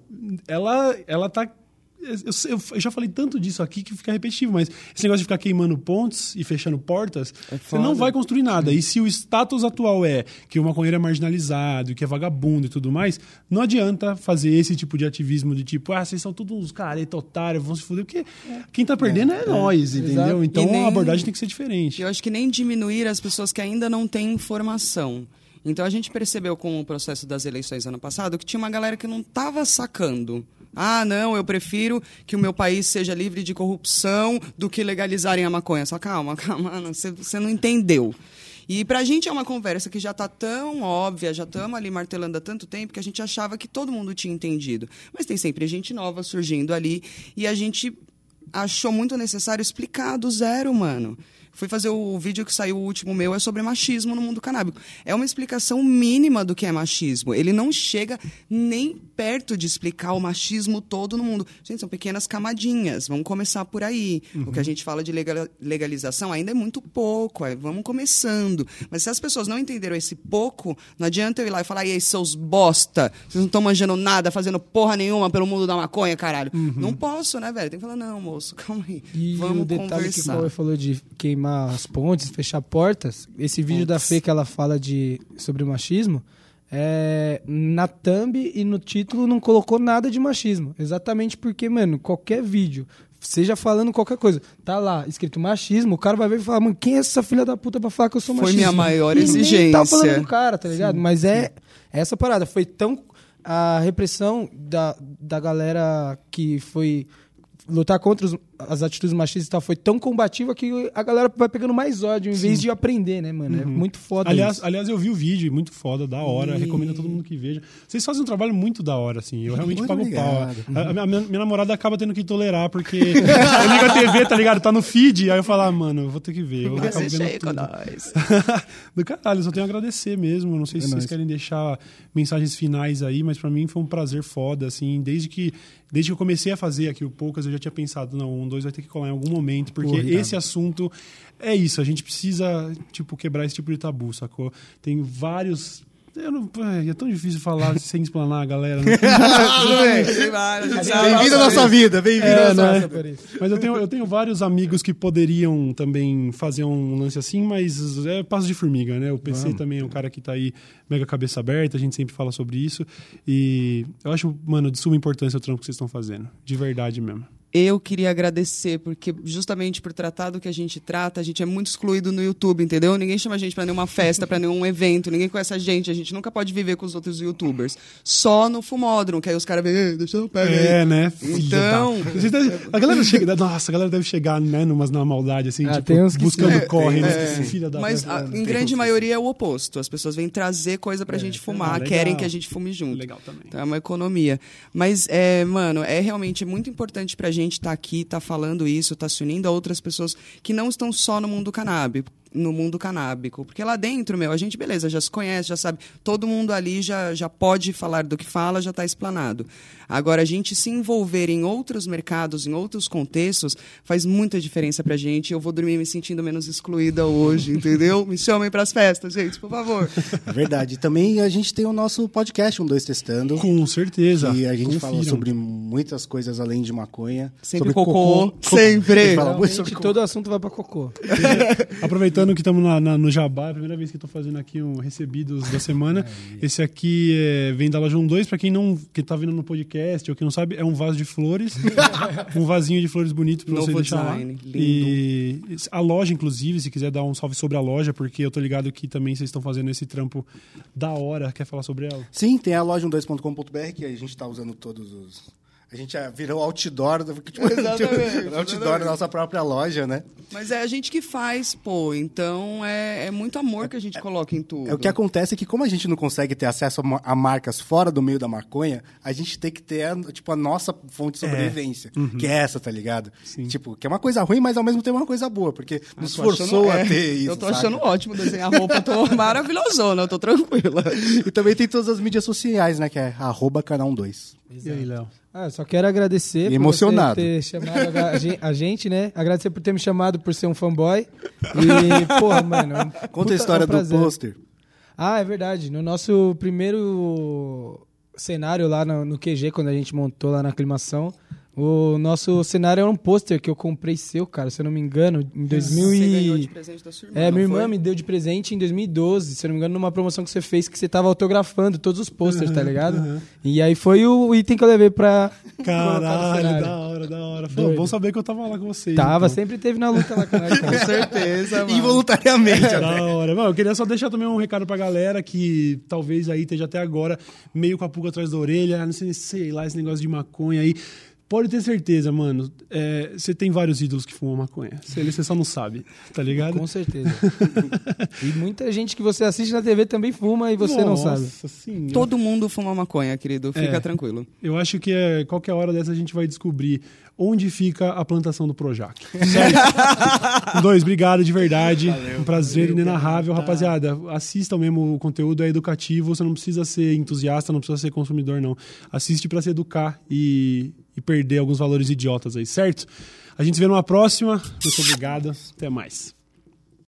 ela, ela tá eu, eu- eu já falei tanto disso aqui que fica repetitivo, mas esse negócio de ficar queimando pontes e fechando portas, você não vai construir nada. E se o status atual é que o maconheiro é marginalizado, que é vagabundo e tudo mais, não adianta fazer esse tipo de ativismo de tipo, ah, vocês são todos uns careta otários, vão se fuder, porque quem tá perdendo é, nós, entendeu? Exato. Então nem- a abordagem tem que ser diferente. Eu acho que nem diminuir as pessoas que ainda não têm informação. Então a gente percebeu com o processo das eleições ano passado que tinha uma galera que não estava sacando. Ah, não, eu prefiro que o meu país seja livre de corrupção do que legalizarem a maconha. Só calma, calma, você, não entendeu. E pra gente é uma conversa que já tá tão óbvia, já estamos ali martelando há tanto tempo que a gente achava que todo mundo tinha entendido. Mas tem sempre gente nova surgindo ali e a gente achou muito necessário explicar do zero, mano. Fui fazer o vídeo que saiu o último meu, é sobre machismo no mundo canábico. É uma explicação mínima do que é machismo. Ele não chega nem perto de explicar o machismo todo no mundo. Gente, são pequenas camadinhas. Vamos começar por aí. O que a gente fala de legal- legalização ainda é muito pouco. é, vamos começando. Mas se as pessoas não entenderam esse pouco, não adianta eu ir lá e falar, e aí, seus bosta, vocês não estão manjando nada, fazendo porra nenhuma pelo mundo da maconha, caralho. Não posso, né, velho? Tem que falar, não, moço, calma aí. E vamos o detalhe que o conversar. Cauê falou de queimar as pontes, fechar portas, esse vídeo da Fê que ela fala de, sobre machismo, é, na thumb e no título não colocou nada de machismo. Exatamente porque, mano, qualquer vídeo, seja falando qualquer coisa, tá lá escrito machismo, o cara vai ver e falar, mano, quem é essa filha da puta pra falar que eu sou Foi machista? minha maior E nem exigência. tá falando do cara, tá ligado? Mas é essa parada. Foi tão. A repressão da, da galera que foi lutar contra os- as atitudes machistas e tal foi tão combativa que a galera vai pegando mais ódio em vez de aprender, né, mano? É muito foda Aliás, isso. aliás, eu vi o vídeo, muito foda, da hora. E- Recomendo a todo mundo que veja. Vocês fazem um trabalho muito da hora, assim. Eu realmente Muito pago pau. obrigado. A, a minha, minha namorada acaba tendo que tolerar, porque eu ligo a TV, tá ligado? Tá no feed, aí eu falo, ah, mano, eu vou ter que ver. Eu acabo vendo tudo. nós. Do caralho, só tenho a agradecer mesmo. Não sei se É vocês nóis. querem deixar mensagens finais aí, mas pra mim foi um prazer foda, assim. Desde que, desde que eu comecei a fazer aqui o Poucas, eu já tinha pensado, não, 2 vai ter que colar em algum momento, porque Porra, esse assunto é isso. A gente precisa, tipo, quebrar esse tipo de tabu, sacou? Tem vários. Não, ai, é tão difícil falar sem explanar a galera. Né? Bem-vindo à nossa vida, bem-vindo É, à nossa né? Mas eu tenho, eu tenho vários amigos que poderiam também fazer um lance assim, mas é passo de formiga, né? O PC também é um cara que tá aí mega cabeça aberta, a gente sempre fala sobre isso. E eu acho, mano, de suma importância o trampo que vocês estão fazendo. De verdade mesmo. Eu queria agradecer, porque justamente por tratar do que a gente trata, a gente é muito excluído no YouTube, entendeu? Ninguém chama a gente pra nenhuma festa, pra nenhum evento, ninguém conhece a gente, a gente nunca pode viver com os outros youtubers. Só no fumódromo, que aí os caras veem, "Ei, deixa eu pegar aí." É, né? Filha Então- a galera chega, nossa, a galera deve chegar, né, numas na maldade, assim, Ah, tipo, buscando sim. corre, né? É. Filha da Mas a- em grande maioria é o oposto. As pessoas vêm trazer coisa pra gente fumar, Ah, legal. querem que a gente fume junto. Legal também. Então é uma economia. Mas, é, mano, é realmente muito importante pra gente estar aqui, estar falando isso, estar se unindo a outras pessoas que não estão só no mundo canábico. No mundo canábico. Porque lá dentro, meu, a gente, beleza, já se conhece, já sabe. Todo mundo ali já, já pode falar do que fala, já está explanado. Agora, a gente se envolver em outros mercados, em outros contextos, faz muita diferença pra gente. Eu vou dormir me sentindo menos excluída hoje, entendeu? Me chamem pras festas, gente, por favor. É verdade. E também a gente tem o nosso podcast, um dois testando. Com certeza. Que a gente fala Confiram. sobre muitas coisas além de maconha. Sempre sobre cocô, sempre. A gente fala muito Realmente, sobre cocô. todo assunto vai pra cocô. Aproveitando que estamos no Jabá, é a primeira vez que estou fazendo aqui um recebidos da semana. Esse aqui é, vem da loja 12, para quem não que tá vendo no podcast ou que não sabe, é um vaso de flores, um vasinho de flores bonito para você deixar lá. lindo. E a loja inclusive, se quiser dar um salve sobre a loja, porque eu tô ligado que também vocês estão fazendo esse trampo da hora, quer falar sobre ela? Sim, tem a loja 12.com.br que a gente está usando todos os. A gente já virou outdoor, do- tipo, Exatamente, outdoor da nossa própria loja, né? Mas é a gente que faz, pô. Então é, é muito amor que a gente coloca em tudo. É o que acontece é que como a gente não consegue ter acesso a, a marcas fora do meio da maconha, a gente tem que ter a, tipo a nossa fonte de sobrevivência, que é essa, tá ligado? Tipo, que é uma coisa ruim, mas ao mesmo tempo é uma coisa boa, porque nos Tô achando- forçou a é, ter isso. Eu tô saca? achando ótimo desenhar roupa, eu tô maravilhosona, eu tô tranquila. E também tem todas as mídias sociais, né? Que é arroba canal 2. E aí, Léo? Ah, só quero agradecer por Emocionado. ter chamado a, a gen- a gente, né? Agradecer por ter me chamado por ser um fanboy. E, porra, mano. é um Conta puta- a história é um do prazer. pôster. Ah, é verdade. No nosso primeiro cenário lá no, no QG, quando a gente montou lá na aclimação, o nosso cenário era um pôster que eu comprei seu, cara, se eu não me engano, em 2000 Você ganhou e... de presente da sua irmã, É, minha irmã foi? me deu de presente em 2012, se eu não me engano, numa promoção que você fez que você tava autografando todos os posters, tá ligado? E aí foi o item que eu levei pra Caralho, da hora, da hora. Pô, bom saber que eu tava lá com vocês. Tava, então. sempre teve na luta lá com nós, Com cara. certeza, mano. Involuntariamente. até. Da hora. Mano, eu queria só deixar também um recado pra galera que talvez aí esteja até agora meio com a pulga atrás da orelha, não sei, sei lá, esse negócio de maconha aí. Pode ter certeza, mano. é, Você tem vários ídolos que fumam maconha. Você só não sabe, tá ligado? Com certeza. e muita gente que você assiste na TV também fuma e você não sabe. Nossa, sim. Todo mundo fuma maconha, querido. Fica É. tranquilo. Eu acho que é, qualquer hora dessa a gente vai descobrir onde fica a plantação do Projac. Certo? Dois, obrigado de verdade. um prazer inenarrável. Rapaziada, assistam mesmo o conteúdo, é educativo. Você não precisa ser entusiasta, não precisa ser consumidor, não. Assiste pra se educar e, e perder alguns valores idiotas aí, certo? A gente se vê numa próxima. Muito obrigado. Até mais.